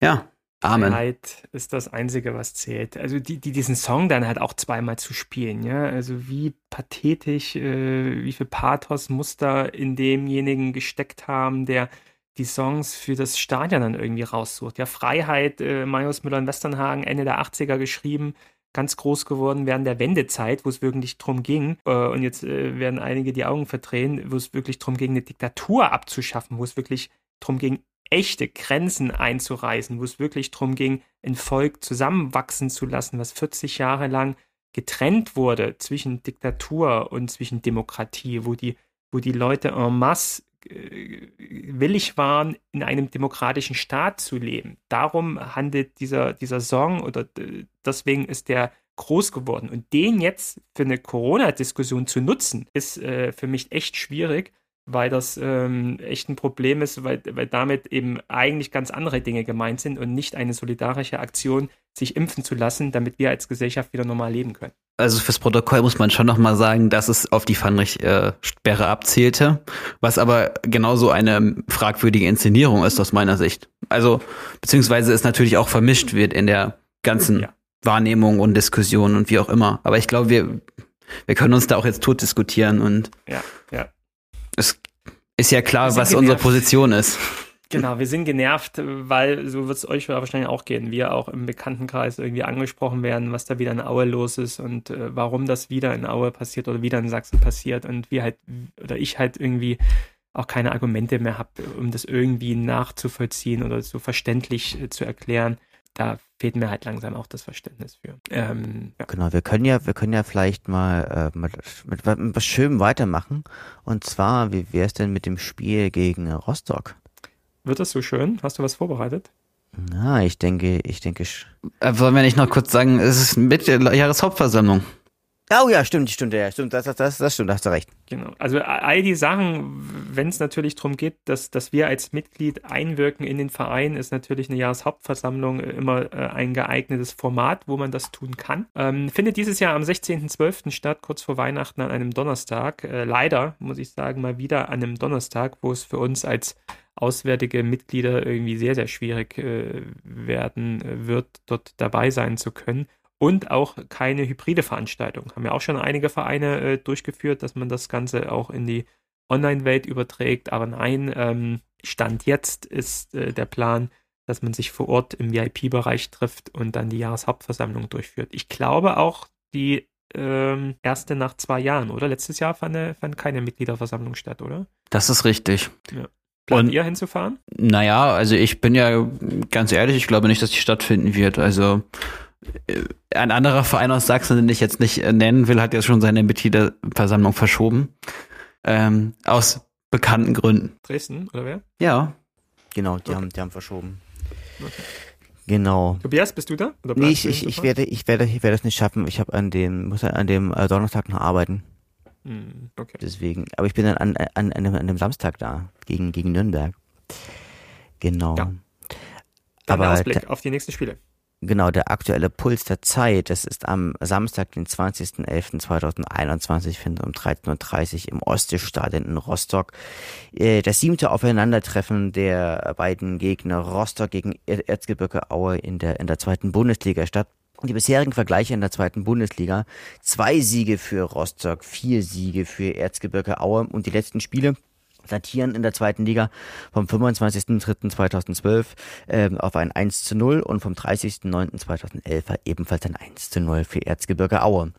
ja. Amen. Freiheit ist das Einzige, was zählt. Also die, die diesen Song dann halt auch zweimal zu spielen, ja. Also wie pathetisch, äh, wie viel Pathos muss da in demjenigen gesteckt haben, der die Songs für das Stadion dann irgendwie raussucht. Ja, Freiheit, äh, Marius Müller in Westernhagen, Ende der 80er geschrieben, ganz groß geworden während der Wendezeit, wo es wirklich drum ging, äh, und jetzt äh, werden einige die Augen verdrehen, wo es wirklich drum ging, eine Diktatur abzuschaffen, wo es wirklich drum ging, echte Grenzen einzureißen, wo es wirklich darum ging, ein Volk zusammenwachsen zu lassen, was 40 Jahre lang getrennt wurde zwischen Diktatur und zwischen Demokratie, wo die, wo die Leute en masse äh, willig waren, in einem demokratischen Staat zu leben. Darum handelt dieser, dieser Song oder deswegen ist der groß geworden. Und den jetzt für eine Corona-Diskussion zu nutzen, ist äh, für mich echt schwierig weil das ähm, echt ein Problem ist, weil, weil damit eben eigentlich ganz andere Dinge gemeint sind und nicht eine solidarische Aktion, sich impfen zu lassen, damit wir als Gesellschaft wieder normal leben können. Also fürs Protokoll muss man schon nochmal sagen, dass es auf die Fandrich-Sperre abzielte, was aber genauso eine fragwürdige Inszenierung ist aus meiner Sicht. Also, beziehungsweise es natürlich auch vermischt wird in der ganzen ja. Wahrnehmung und Diskussion und wie auch immer. Aber ich glaube, wir, wir können uns da auch jetzt tot diskutieren und ja, ja es ist ja klar, was genervt. unsere Position ist. Genau, wir sind genervt, weil so wird es euch wahrscheinlich auch gehen. Wir auch im Bekanntenkreis irgendwie angesprochen werden, was da wieder in Aue los ist und äh, warum das wieder in Aue passiert oder wieder in Sachsen passiert und wir halt, oder ich halt irgendwie auch keine Argumente mehr habe, um das irgendwie nachzuvollziehen oder so verständlich äh, zu erklären. Da fehlt mir halt langsam auch das Verständnis für. Ähm, ja. Genau, wir können ja, wir können ja vielleicht mal äh, mit, mit, mit was Schönem weitermachen. Und zwar, wie wäre es denn mit dem Spiel gegen Rostock? Wird das so schön? Hast du was vorbereitet? Na, ich denke, ich denke. Äh, wollen wir nicht noch kurz sagen, es ist mit der Jahreshauptversammlung. Oh ja, stimmt, stimmt, ja, stimmt, das, das, das stimmt, da hast du recht. Genau. Also all die Sachen, wenn es natürlich darum geht, dass, dass wir als Mitglied einwirken in den Verein, ist natürlich eine Jahreshauptversammlung immer äh, ein geeignetes Format, wo man das tun kann. Ähm, findet dieses Jahr am 16.12. statt, kurz vor Weihnachten an einem Donnerstag. Äh, leider, muss ich sagen, mal wieder an einem Donnerstag, wo es für uns als auswärtige Mitglieder irgendwie sehr, sehr schwierig äh, werden äh, wird, dort dabei sein zu können und auch keine hybride Veranstaltung. Haben ja auch schon einige Vereine äh, durchgeführt, dass man das Ganze auch in die Online-Welt überträgt. Aber nein, ähm, Stand jetzt ist äh, der Plan, dass man sich vor Ort im VIP-Bereich trifft und dann die Jahreshauptversammlung durchführt. Ich glaube auch die ähm, erste nach zwei Jahren, oder? Letztes Jahr fand, fand keine Mitgliederversammlung statt, oder? Das ist richtig. Ja. Plant und, ihr hinzufahren? Naja, also ich bin ja ganz ehrlich, ich glaube nicht, dass die stattfinden wird. Also äh, ein anderer Verein aus Sachsen, den ich jetzt nicht äh, nennen will, hat jetzt schon seine Mitgliederversammlung verschoben. Ähm, aus bekannten Gründen. Dresden, oder wer? Ja. Genau, die, okay. haben, die haben verschoben. Okay. Genau. Tobias, bist du da? Oder nee, ich, ich, ich, werde, ich, werde, ich werde das nicht schaffen. Ich habe an dem, muss an dem äh, Donnerstag noch arbeiten. Hm, okay. Deswegen, aber ich bin dann an, an, an, dem, an dem Samstag da, gegen, gegen Nürnberg. Genau. Ja. Dann aber Ausblick auf die nächsten Spiele. Genau, der aktuelle Puls der Zeit, das ist am Samstag, den 20.11.2021, findet um 13.30 Uhr im Ostseestadion in Rostock. Äh, das siebte Aufeinandertreffen der beiden Gegner Rostock gegen Erzgebirge Aue in der, in der zweiten Bundesliga statt. Die bisherigen Vergleiche in der zweiten Bundesliga. Zwei Siege für Rostock, vier Siege für Erzgebirge Aue und die letzten Spiele datieren in der zweiten Liga vom 25.03.2012 äh, auf ein 1 zu 0 und vom 30.09.2011 ebenfalls ein 1 zu 0 für Erzgebirge Aue.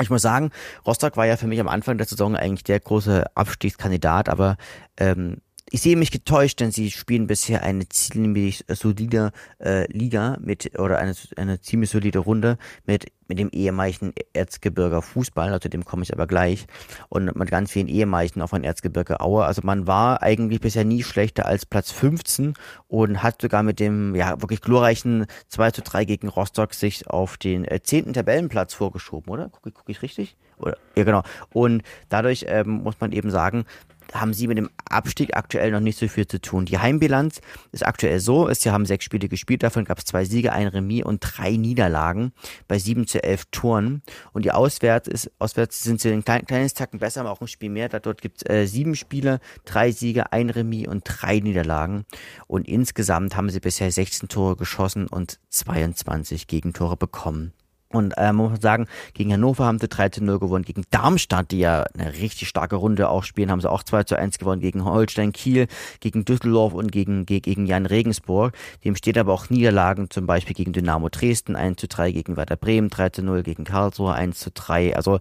Ich muss sagen, Rostock war ja für mich am Anfang der Saison eigentlich der große Abstiegskandidat, aber ähm, ich sehe mich getäuscht, denn sie spielen bisher eine ziemlich solide äh, Liga mit oder eine, eine ziemlich solide Runde mit mit dem ehemaligen Erzgebirger Fußball, also dem komme ich aber gleich und mit ganz vielen ehemaligen auch von Erzgebirge Aue. Also man war eigentlich bisher nie schlechter als Platz 15 und hat sogar mit dem ja wirklich glorreichen 2 zu 3 gegen Rostock sich auf den äh, zehnten Tabellenplatz vorgeschoben, oder? Gucke guck ich richtig? Oder, ja, genau. Und dadurch ähm, muss man eben sagen, haben sie mit dem Abstieg aktuell noch nicht so viel zu tun. Die Heimbilanz ist aktuell so, sie haben sechs Spiele gespielt, davon gab es zwei Siege, ein Remis und drei Niederlagen bei sieben zu elf Toren. Und die Auswärts, ist, auswärts sind sie ein klein, kleines Tacken besser, aber auch ein Spiel mehr. Da dort gibt es äh, sieben Spiele, drei Siege, ein Remis und drei Niederlagen. Und insgesamt haben sie bisher 16 Tore geschossen und 22 Gegentore bekommen. Und äh, man muss sagen, gegen Hannover haben sie 3 zu 0 gewonnen. Gegen Darmstadt, die ja eine richtig starke Runde auch spielen, haben sie auch 2 zu 1 gewonnen. Gegen Holstein Kiel, gegen Düsseldorf und gegen, gegen Jan Regensburg. Dem steht aber auch Niederlagen, zum Beispiel gegen Dynamo Dresden 1 zu 3, gegen Werder Bremen 3 zu 0, gegen Karlsruhe 1 zu 3. Also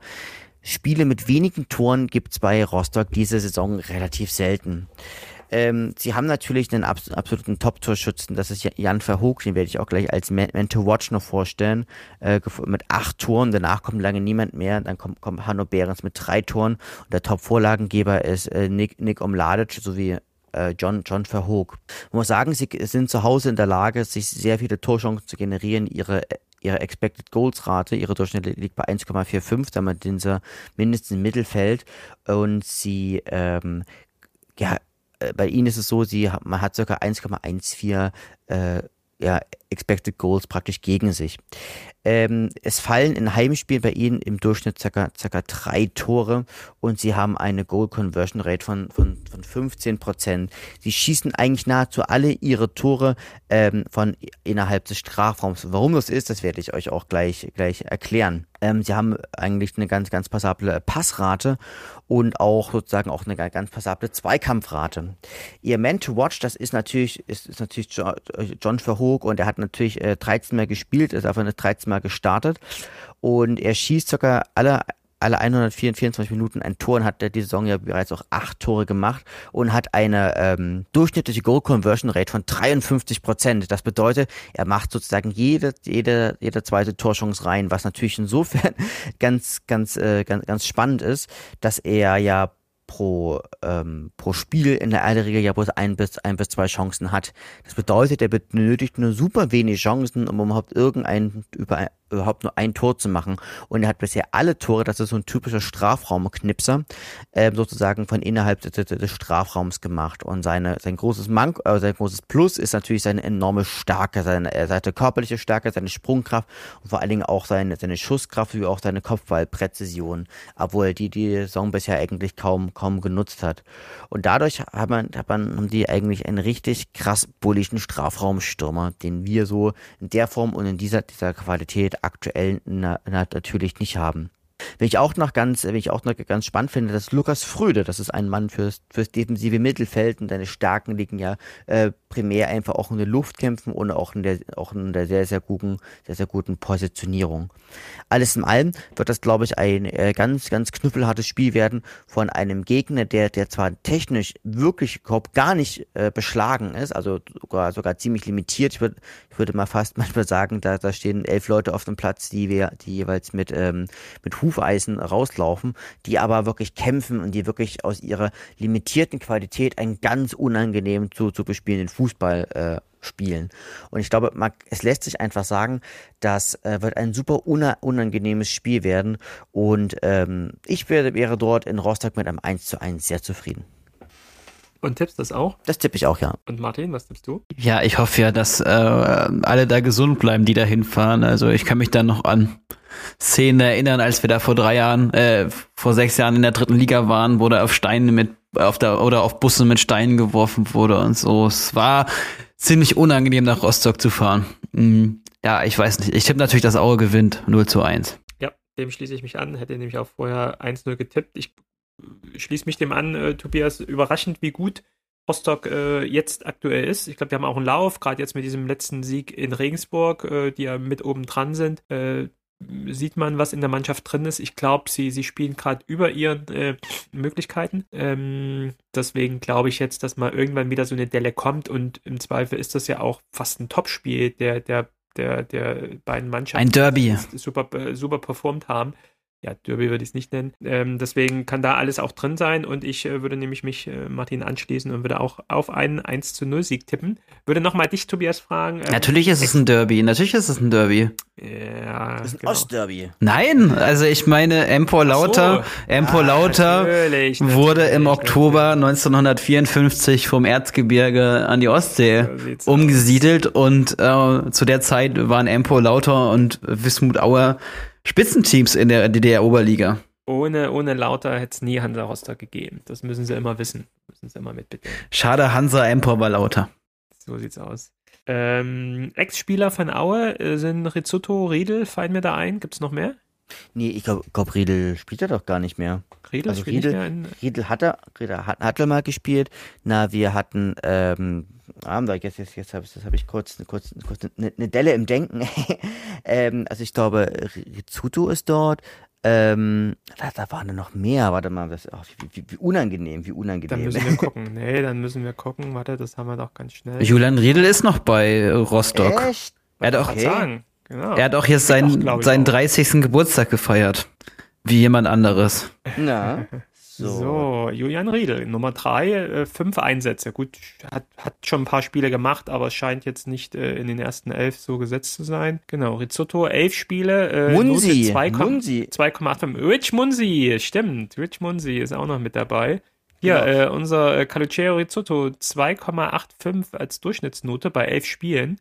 Spiele mit wenigen Toren gibt's bei Rostock diese Saison relativ selten. Ähm, sie haben natürlich einen abs absoluten Top-Torschützen, das ist Jan Verhoog, den werde ich auch gleich als Man, Man to Watch noch vorstellen, äh, mit acht Toren, danach kommt lange niemand mehr, dann kommt, kommt Hanno Behrens mit drei Toren. Und der Top-Vorlagengeber ist äh, Nick, Nick Omladic sowie äh, John, John Verhoog. Man muss sagen, sie sind zu Hause in der Lage, sich sehr viele Torchancen zu generieren, ihre ihre Expected Goals Rate, ihre Durchschnitt liegt bei 1,45, damit sind sie mindestens im Mittelfeld. Und sie ähm, ja, bei ihnen ist es so, sie, man hat circa 1,14 äh, ja, Expected Goals praktisch gegen sich. Ähm, es fallen in Heimspielen bei ihnen im Durchschnitt circa, circa drei Tore und sie haben eine Goal Conversion Rate von, von, von 15 Prozent. Sie schießen eigentlich nahezu alle ihre Tore ähm, von innerhalb des Strafraums. Warum das ist, das werde ich euch auch gleich, gleich erklären. Ähm, sie haben eigentlich eine ganz, ganz passable Passrate und auch sozusagen auch eine ganz passable Zweikampfrate. Ihr Man to Watch, das ist natürlich, ist, ist natürlich John Verhoog und er hat natürlich äh, 13 Mal gespielt, ist einfach eine 13 Mal gestartet und er schießt sogar alle alle 124 Minuten ein Tor und hat die Saison ja bereits auch acht Tore gemacht und hat eine ähm, durchschnittliche Goal Conversion Rate von 53 Prozent. Das bedeutet, er macht sozusagen jede, jede, jede zweite Torchance rein, was natürlich insofern (laughs) ganz, ganz, äh, ganz, ganz spannend ist, dass er ja pro, ähm, pro Spiel in der Regel ja bloß ein bis, ein bis zwei Chancen hat. Das bedeutet, er benötigt nur super wenig Chancen, um überhaupt irgendein, über, überhaupt nur ein Tor zu machen. Und er hat bisher alle Tore, das ist so ein typischer Strafraumknipser, äh, sozusagen von innerhalb des, des, Strafraums gemacht. Und seine, sein großes Mank, äh, sein großes Plus ist natürlich seine enorme Stärke, seine, äh, seine körperliche Stärke, seine Sprungkraft und vor allen Dingen auch seine, seine Schusskraft, wie auch seine Kopfballpräzision, obwohl er die, die Saison bisher eigentlich kaum, kaum genutzt hat. Und dadurch hat man, hat man, haben die eigentlich einen richtig krass bullischen Strafraumstürmer, den wir so in der Form und in dieser, dieser Qualität aktuell na, na, natürlich nicht haben. Wenn ich auch noch ganz, wenn ich auch noch ganz spannend finde, dass Lukas Fröde, das ist ein Mann fürs, fürs defensive Mittelfeld und seine Stärken liegen ja äh, primär einfach auch in den Luftkämpfen und auch in der, auch in der sehr, sehr guten, sehr, sehr guten Positionierung. Alles in allem wird das, glaube ich, ein äh, ganz, ganz knüppelhartes Spiel werden von einem Gegner, der, der zwar technisch wirklich überhaupt gar nicht äh, beschlagen ist, also sogar, sogar ziemlich limitiert. Ich würde, ich würde mal fast (laughs) manchmal sagen, da, da stehen elf Leute auf dem Platz, die wir, die jeweils mit, ähm, mit Hufeisen rauslaufen, die aber wirklich kämpfen und die wirklich aus ihrer limitierten Qualität einen ganz unangenehm zu, zu bespielenden Fußball äh, spielen. Und ich glaube, man, es lässt sich einfach sagen, das äh, wird ein super unangenehmes Spiel werden. Und ähm, ich wäre, wäre dort in Rostock mit einem 1 zu 1 sehr zufrieden. Und tippst das auch? Das tippe ich auch, ja. Und Martin, was tippst du? Ja, ich hoffe ja, dass äh, alle da gesund bleiben, die da hinfahren. Also ich kann mich da noch an Szenen erinnern, als wir da vor drei Jahren, äh, vor sechs Jahren in der dritten Liga waren, wo da auf Steine mit, auf der, oder auf Busse mit Steinen geworfen wurde und so. Es war ziemlich unangenehm, nach Rostock zu fahren. Mhm. Ja, ich weiß nicht. Ich tippe natürlich, dass Aue gewinnt. 0 zu 1. Ja, dem schließe ich mich an. Hätte nämlich auch vorher 1-0 getippt. Ich schließe mich dem an, äh, Tobias. Überraschend, wie gut Rostock äh, jetzt aktuell ist. Ich glaube, wir haben auch einen Lauf, gerade jetzt mit diesem letzten Sieg in Regensburg, äh, die ja mit oben dran sind. Äh, sieht man, was in der Mannschaft drin ist. Ich glaube, sie, sie spielen gerade über ihren äh, Möglichkeiten. Ähm, deswegen glaube ich jetzt, dass mal irgendwann wieder so eine Delle kommt und im Zweifel ist das ja auch fast ein Topspiel der, der, der, der beiden Mannschaften. Ein Derby. Super, super performt haben ja, Derby würde ich es nicht nennen. Ähm, deswegen kann da alles auch drin sein und ich äh, würde nämlich mich äh, Martin anschließen und würde auch auf einen 1 zu 0 Sieg tippen. Würde nochmal dich, Tobias, fragen. Ähm, natürlich ist es ein Derby, natürlich ist es ein Derby. Ja, das ist ein genau. Ostderby. Nein, also ich meine, Empor Lauter, so. Empor ah, Lauter natürlich, natürlich, wurde im Oktober 1954 vom Erzgebirge an die Ostsee so umgesiedelt aus. und äh, zu der Zeit waren Empor Lauter und Wismut Auer Spitzenteams in der DDR-Oberliga. Ohne, ohne Lauter hätte es nie Hansa Rostock gegeben. Das müssen sie immer wissen. Müssen sie immer mitbedenken. Schade, Hansa Empor war lauter. So sieht's aus. Ähm, Ex-Spieler von Aue äh, sind Rizzuto, Riedel, fallen mir da ein. Gibt's noch mehr? Nee, ich glaube, glaub, Riedel spielt er doch gar nicht mehr. Riedel also spielt Riedel, nicht mehr in... Riedel hat er, Riedel hat, hat er mal gespielt. Na, wir hatten, ähm, ah, jetzt, jetzt, jetzt habe hab ich kurz, kurz, kurz eine, eine Delle im Denken. (laughs) ähm, also ich glaube, Rizzuto ist dort. Ähm, da, da waren noch mehr. Warte mal, das, oh, wie, wie, wie, unangenehm, wie unangenehm. Dann müssen wir gucken. Nee, dann müssen wir gucken. Warte, das haben wir doch ganz schnell. Julian Riedel ist noch bei Rostock. Echt? Er hat auch, okay. sagen. Genau. Er hat auch jetzt seinen, auch, seinen 30. Geburtstag gefeiert. Wie jemand anderes. Na. (laughs) So. so, Julian Riedel, Nummer drei, äh, fünf Einsätze. Gut, hat, hat schon ein paar Spiele gemacht, aber es scheint jetzt nicht äh, in den ersten elf so gesetzt zu sein. Genau, Rizzotto, elf Spiele. Äh, Munsi, 2,85. Rich Munsi, stimmt. Rich Munsi ist auch noch mit dabei. Ja, genau. äh, unser äh, Calucero Rizzotto 2,85 als Durchschnittsnote bei elf Spielen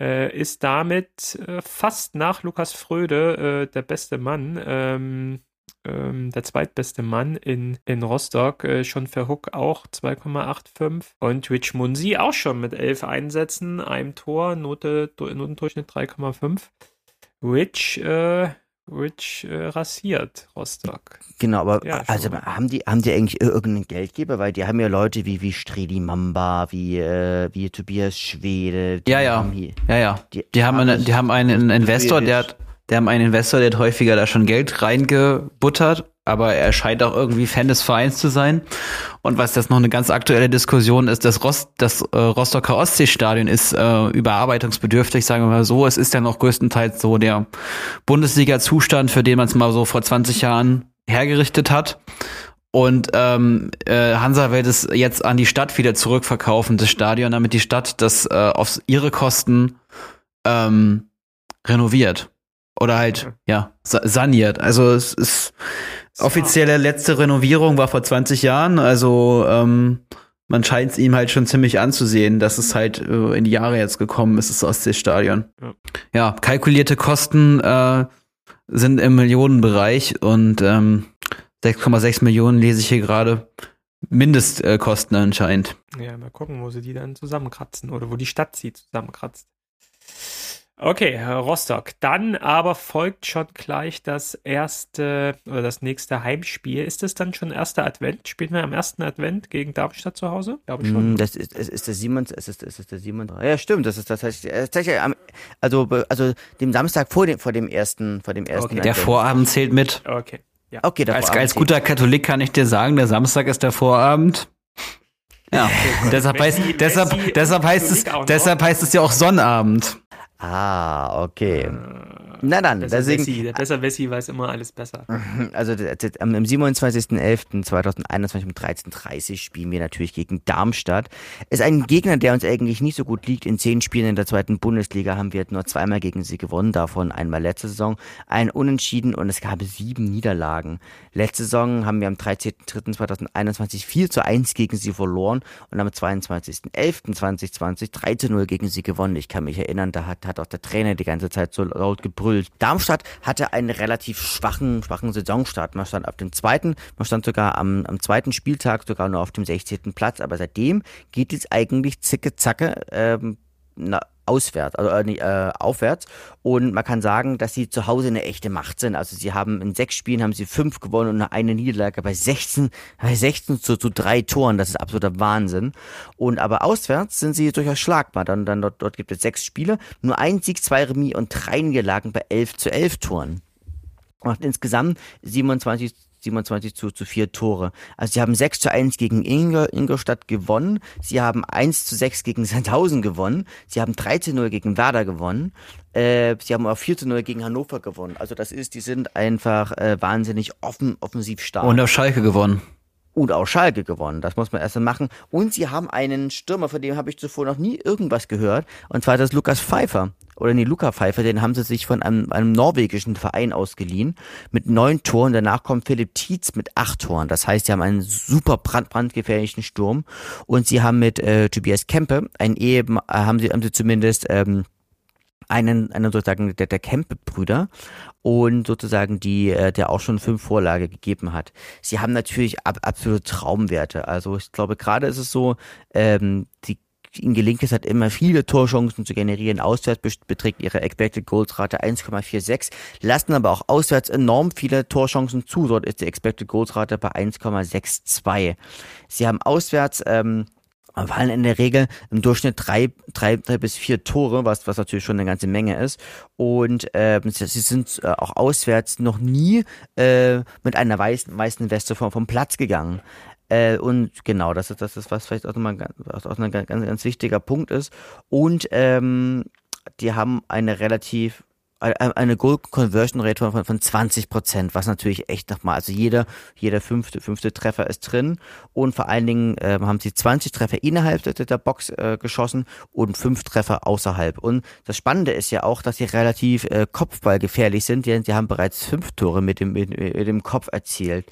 äh, ist damit äh, fast nach Lukas Fröde äh, der beste Mann. Ähm, ähm, der zweitbeste Mann in, in Rostock, äh, schon für Hook auch 2,85 und Rich Munsi auch schon mit 11 Einsätzen, einem Tor, Note, Notendurchschnitt 3,5. Rich äh, Rich äh, rasiert Rostock. Genau, aber ja, also haben die, haben die eigentlich irgendeinen Geldgeber? Weil die haben ja Leute wie, wie Streli Mamba, wie, äh, wie Tobias Schwede. Ja, ja. Hier, ja, ja. Die, die haben, eine, die haben einen Investor, der hat, Der haben einen Investor, der hat häufiger da schon Geld reingebuttert, aber er scheint auch irgendwie Fan des Vereins zu sein. Und was jetzt noch eine ganz aktuelle Diskussion ist, das, Rost, das äh, Rostocker Ostseestadion ist äh, überarbeitungsbedürftig, sagen wir mal so. Es ist ja noch größtenteils so der Bundesliga-Zustand, für den man es mal so vor 20 Jahren hergerichtet hat. Und ähm, äh, Hansa will es jetzt an die Stadt wieder zurückverkaufen, das Stadion, damit die Stadt das äh, auf ihre Kosten ähm, renoviert. Oder halt, ja, saniert. Also es ist offizielle letzte Renovierung war vor 20 Jahren, also ähm, man scheint es ihm halt schon ziemlich anzusehen, dass es halt äh, in die Jahre jetzt gekommen ist, das Ostseestadion. Ja. ja, kalkulierte Kosten äh, sind im Millionenbereich und ähm, 6,6 Millionen lese ich hier gerade. Mindestkosten anscheinend. Ja, mal gucken, wo sie die dann zusammenkratzen oder wo die Stadt sie zusammenkratzt. Okay, Rostock. Dann aber folgt schon gleich das erste oder das nächste Heimspiel. Ist das dann schon erster Advent? Spielen wir am ersten Advent gegen Darmstadt zu Hause? Glaube schon. Mm, das ist, ist, ist der Simon, es ist, ist, ist der Simon. Ja, stimmt. Das ist das heißt, tatsächlich also, also dem Samstag vor dem, vor dem ersten, vor dem ersten. Okay. Der Vorabend zählt mit. Okay. Ja. Okay, als, als guter Katholik kann ich dir sagen, der Samstag ist der Vorabend. Ja, deshalb, heißt, deshalb, deshalb, heißt es, deshalb heißt es ja auch Sonnabend. Ah, okay. Na dann, besser deswegen. Wessi, der besser Wessi weiß immer alles besser. (laughs) Also am 27.11.2021 um 13.30 Uhr spielen wir natürlich gegen Darmstadt. Ist ein Gegner, der uns eigentlich nicht so gut liegt. In zehn Spielen in der zweiten Bundesliga haben wir nur zweimal gegen sie gewonnen, davon einmal letzte Saison, ein Unentschieden und es gab sieben Niederlagen. Letzte Saison haben wir am 13.03.2021 4 zu 1 gegen sie verloren und am 22.11.2020 3 zu 0 gegen sie gewonnen. Ich kann mich erinnern, da hat, hat auch der Trainer die ganze Zeit so laut gebrüllt. Darmstadt hatte einen relativ schwachen, schwachen Saisonstart. Man stand auf dem zweiten, man stand sogar am, am zweiten Spieltag sogar nur auf dem 16. Platz, aber seitdem geht es eigentlich zicke zacke ähm, na, auswärts, also äh, äh, aufwärts. Und man kann sagen, dass sie zu Hause eine echte Macht sind. Also sie haben in sechs Spielen haben sie fünf gewonnen und eine Niederlage bei 16, bei 16 zu, zu drei Toren. Das ist absoluter Wahnsinn. Und aber auswärts sind sie durchaus schlagbar. Dann, dann dort, dort gibt es sechs Spiele, nur ein Sieg, zwei Remis und drei Niederlagen bei elf zu elf Toren. Und insgesamt 27 27 zu, zu 4 Tore. Also sie haben 6 zu 1 gegen Inger, Ingolstadt gewonnen. Sie haben 1 zu 6 gegen (laughs) Sandhausen gewonnen. Sie haben 3 zu 0 gegen Werder gewonnen. Äh, sie haben auch 4 zu 0 gegen Hannover gewonnen. Also das ist, die sind einfach äh, wahnsinnig offen, offensiv stark. Und auf Schalke gewonnen und auch Schalke gewonnen. Das muss man erst mal machen. Und sie haben einen Stürmer, von dem habe ich zuvor noch nie irgendwas gehört. Und zwar das Lukas Pfeiffer. Oder nee, Luca Pfeiffer, den haben sie sich von einem, einem norwegischen Verein ausgeliehen. Mit neun Toren. Danach kommt Philipp Tietz mit acht Toren. Das heißt, sie haben einen super brand, brandgefährlichen Sturm. Und sie haben mit äh, Tobias Kempe, ein Ehe, äh, haben sie, haben sie zumindest, ähm, einen, einen sozusagen der, der Kempe-Brüder und sozusagen die, äh, der auch schon fünf Vorlage gegeben hat. Sie haben natürlich ab, absolute Traumwerte. Also ich glaube, gerade ist es so, ähm, die ihnen gelingt es halt immer viele Torchancen zu generieren. Auswärts beträgt ihre Expected Goals Rate 1,46, lassen aber auch auswärts enorm viele Torchancen zu. Dort ist die Expected Goals Rate bei 1,62. Sie haben auswärts ähm, fallen in der Regel im Durchschnitt drei, drei, drei bis vier Tore, was, was natürlich schon eine ganze Menge ist. Und ähm, sie, sind äh, auch auswärts noch nie äh, mit einer weißen, weißen Weste vom, vom Platz gegangen. Äh, und genau, das ist, das ist was vielleicht auch nochmal ganz, auch ein ganz, ganz wichtiger Punkt ist. Und ähm, die haben eine relativ eine Goal Conversion Rate von, von 20 Prozent, was natürlich echt nochmal, also jeder, jeder fünfte, fünfte Treffer ist drin und vor allen Dingen äh, haben sie 20 Treffer innerhalb der, der Box äh, geschossen und fünf Treffer außerhalb. Und das Spannende ist ja auch, dass sie relativ äh, kopfballgefährlich sind, denn sie haben bereits fünf Tore mit dem, mit, mit dem Kopf erzielt.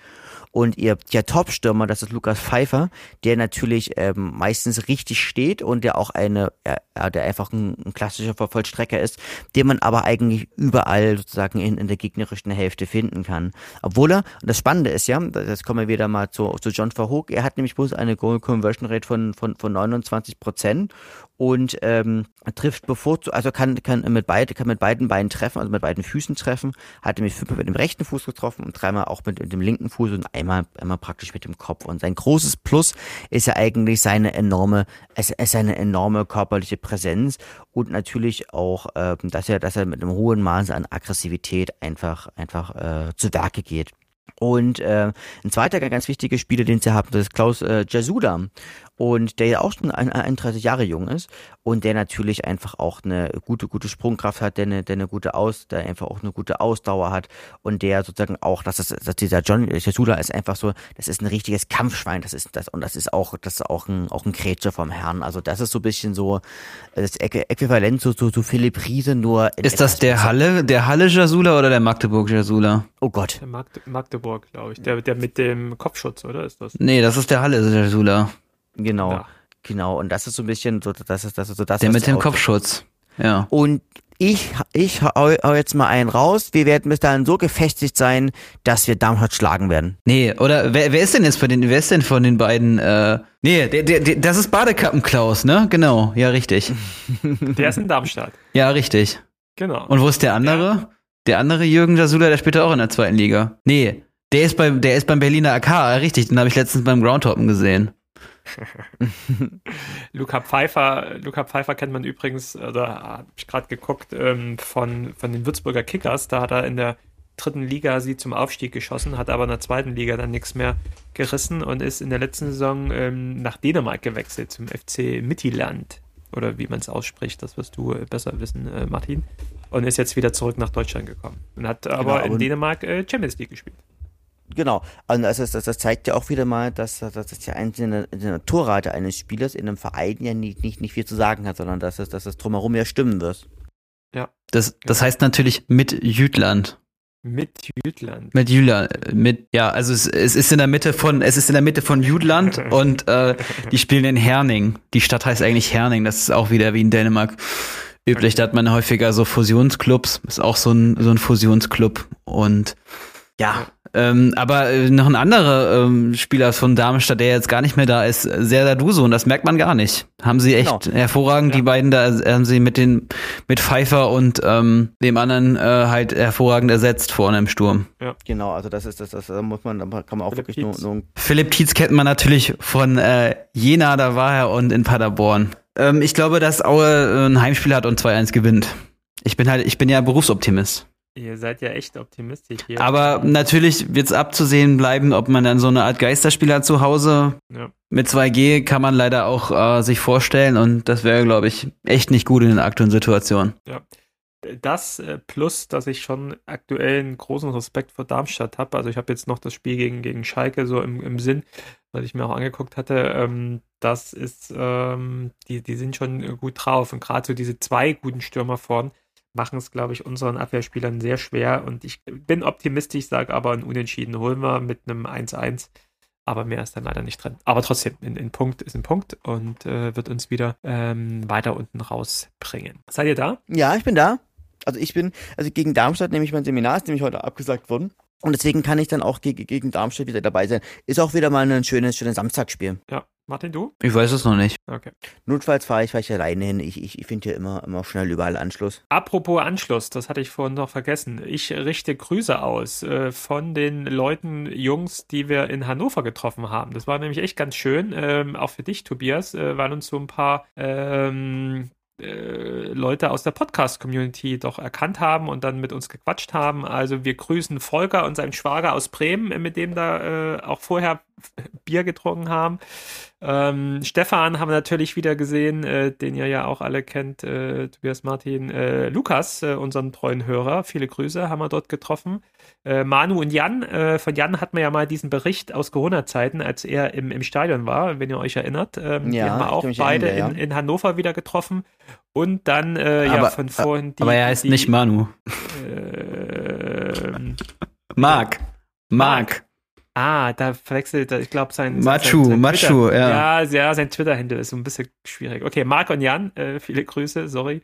Und ihr der Top-Stürmer, das ist Lukas Pfeiffer, der natürlich ähm, meistens richtig steht und der auch eine, äh, der einfach ein, ein klassischer Vollstrecker ist, den man aber eigentlich überall sozusagen in, in der gegnerischen Hälfte finden kann. Obwohl er, und das Spannende ist ja, das kommen wir wieder mal zu, zu John Verhoek, er hat nämlich bloß eine Goal Conversion Rate von, von, von 29 Prozent und ähm, trifft bevorzugt, also kann, kann mit beide, kann mit beiden Beinen treffen, also mit beiden Füßen treffen, hat nämlich fünfmal mit dem rechten Fuß getroffen und dreimal auch mit, mit dem linken Fuß und einmal, einmal praktisch mit dem Kopf. Und sein großes Plus ist ja eigentlich seine enorme, es ist eine enorme körperliche Präsenz und natürlich auch, ähm, dass er, dass er mit einem hohen Maße an Aggressivität einfach, einfach äh, zu Werke geht. Und äh, ein zweiter ganz wichtiger Spieler, den sie haben, das ist Klaus äh, Jasuda und der ja auch schon 31 Jahre jung ist und der natürlich einfach auch eine gute, gute Sprungkraft hat, der eine, der eine gute Aus, der einfach auch eine gute Ausdauer hat und der sozusagen auch, dass, das, dass dieser John Jesuda ist einfach so, das ist ein richtiges Kampfschwein, das ist das und das ist auch, das ist auch ein, auch ein Krätscher vom Herrn. Also das ist so ein bisschen so das Äquivalent zu, zu, zu Philipp Riese, nur Ist das der Halle, der Halle Jasula oder der Magdeburg Jasula? Oh Gott. Der Magde Magdeburg, glaube ich. Der, der mit dem Kopfschutz, oder ist das? Nee, das ist der Halle Jasula. Genau, Ja. genau. Und das ist so ein bisschen so, das ist, das ist so das. Der mit dem Kopfschutz. Ja. Und ich, ich hau, hau jetzt mal einen raus. Wir werden bis dahin so gefestigt sein, dass wir Darmstadt schlagen werden. Nee, oder wer, wer ist denn jetzt von den, wer ist denn von den beiden, äh, nee, der, der, der, das ist Badekappenklaus, ne? Genau, ja, richtig. (laughs) Der ist in Darmstadt. Ja, richtig. Genau. Und wo ist der andere? Der andere Jürgen Jasula, der spielt auch in der zweiten Liga. Nee, der ist beim, der ist beim Berliner AK, ja, richtig, den habe ich letztens beim Groundhoppen gesehen. (laughs) Luca Pfeiffer, Luca Pfeiffer kennt man übrigens, oder habe ich gerade geguckt, ähm, von, von den Würzburger Kickers. Da hat er in der dritten Liga sie zum Aufstieg geschossen, hat aber in der zweiten Liga dann nichts mehr gerissen und ist in der letzten Saison ähm, nach Dänemark gewechselt zum FC Mittelland. Oder wie man es ausspricht, das wirst du äh, besser wissen, äh, Martin. Und ist jetzt wieder zurück nach Deutschland gekommen. Und hat aber in aber- Dänemark äh, Champions League gespielt. Genau. Und das, das, das zeigt ja auch wieder mal, dass, dass, dass die einzelne die Torrate eines Spielers in einem Verein ja nicht, nicht, nicht viel zu sagen hat, sondern dass es, dass es drumherum ja stimmen wird. Das, das heißt natürlich mit Jütland. Mit Jütland. Mit Jütland, mit, ja, also es, es ist in der Mitte von, es ist in der Mitte von Jütland (laughs) und äh, die spielen in Herning. Die Stadt heißt eigentlich Herning, das ist auch wieder wie in Dänemark üblich. Da hat man häufiger so Fusionsclubs, ist auch so ein, so ein Fusionsclub und ja, ähm, aber äh, noch ein anderer ähm, Spieler von Darmstadt, der jetzt gar nicht mehr da ist, Serdar Duso, und das merkt man gar nicht. Haben sie echt Genau. hervorragend, Ja. die beiden da äh, haben sie mit den mit Pfeiffer und ähm, dem anderen äh, halt hervorragend ersetzt vorne im Sturm. Genau, also das ist das, das da muss man, da kann man auch Philipp wirklich nur, Tietz. nur Philipp Tietz kennt man natürlich von äh, Jena, da war er, und in Paderborn. Ähm, ich glaube, dass Aue äh, ein Heimspiel hat und 2-1 gewinnt. Ich bin halt, ich bin ja Berufsoptimist. Ihr seid ja echt optimistisch hier. Aber natürlich wird es abzusehen bleiben, ob man dann so eine Art Geisterspieler zu Hause Ja. mit 2G kann man leider auch äh, sich vorstellen und das wäre, glaube ich, echt nicht gut in der aktuellen Situation. das äh, plus, dass ich schon aktuell einen großen Respekt vor Darmstadt habe. Also ich habe jetzt noch das Spiel gegen, gegen Schalke so im, im Sinn, was ich mir auch angeguckt hatte. Ähm, das ist, ähm, die, die sind schon gut drauf. Und gerade so diese zwei guten Stürmer vorn machen es, glaube ich, unseren Abwehrspielern sehr schwer. Und ich bin optimistisch, sage aber, ein Unentschieden holen wir mit einem 1-1. Aber mehr ist dann leider nicht drin. Aber trotzdem, ein, Punkt ist ein Punkt und äh, wird uns wieder ähm, weiter unten rausbringen. Seid ihr da? Ja, ich bin da. Also ich bin, also gegen Darmstadt nehme ich mein Seminar, ist nämlich heute abgesagt worden. Und deswegen kann ich dann auch gegen, gegen Darmstadt wieder dabei sein. Ist auch wieder mal ein schönes, schönes Samstagsspiel. Ja. Martin, du? Ich weiß es noch nicht. Okay. Notfalls fahre ich, ich alleine hin. Ich, ich, ich finde hier immer, immer schnell überall Anschluss. Apropos Anschluss, das hatte ich vorhin noch vergessen. Ich richte Grüße aus äh, von den Leuten, Jungs, die wir in Hannover getroffen haben. Das war nämlich echt ganz schön, ähm, auch für dich, Tobias, äh, weil uns so ein paar ähm, äh, Leute aus der Podcast-Community doch erkannt haben und dann mit uns gequatscht haben. Also wir grüßen Volker und seinen Schwager aus Bremen, äh, mit dem da äh, auch vorher Bier getrunken haben. Ähm, Stefan haben wir natürlich wieder gesehen, äh, den ihr ja auch alle kennt, äh, Tobias Martin. Äh, Lukas, äh, unseren treuen Hörer, viele Grüße, haben wir dort getroffen. Äh, Manu und Jan, äh, von Jan hatten wir ja mal diesen Bericht aus Corona-Zeiten, als er im, im Stadion war, wenn ihr euch erinnert. Ähm, die Ja, haben wir auch beide erinnern, in, in Hannover wieder getroffen. Und dann, äh, ja, Aber- von vorhin die. Aber er heißt die, nicht Manu. Marc. Marc. Ah, da verwechselt, ich glaube, sein. Machu, sein, sein Machu, Twitter, ja. ja. Ja, sein Twitter-Handle ist so ein bisschen schwierig. Okay, Marc und Jan, äh, viele Grüße, sorry.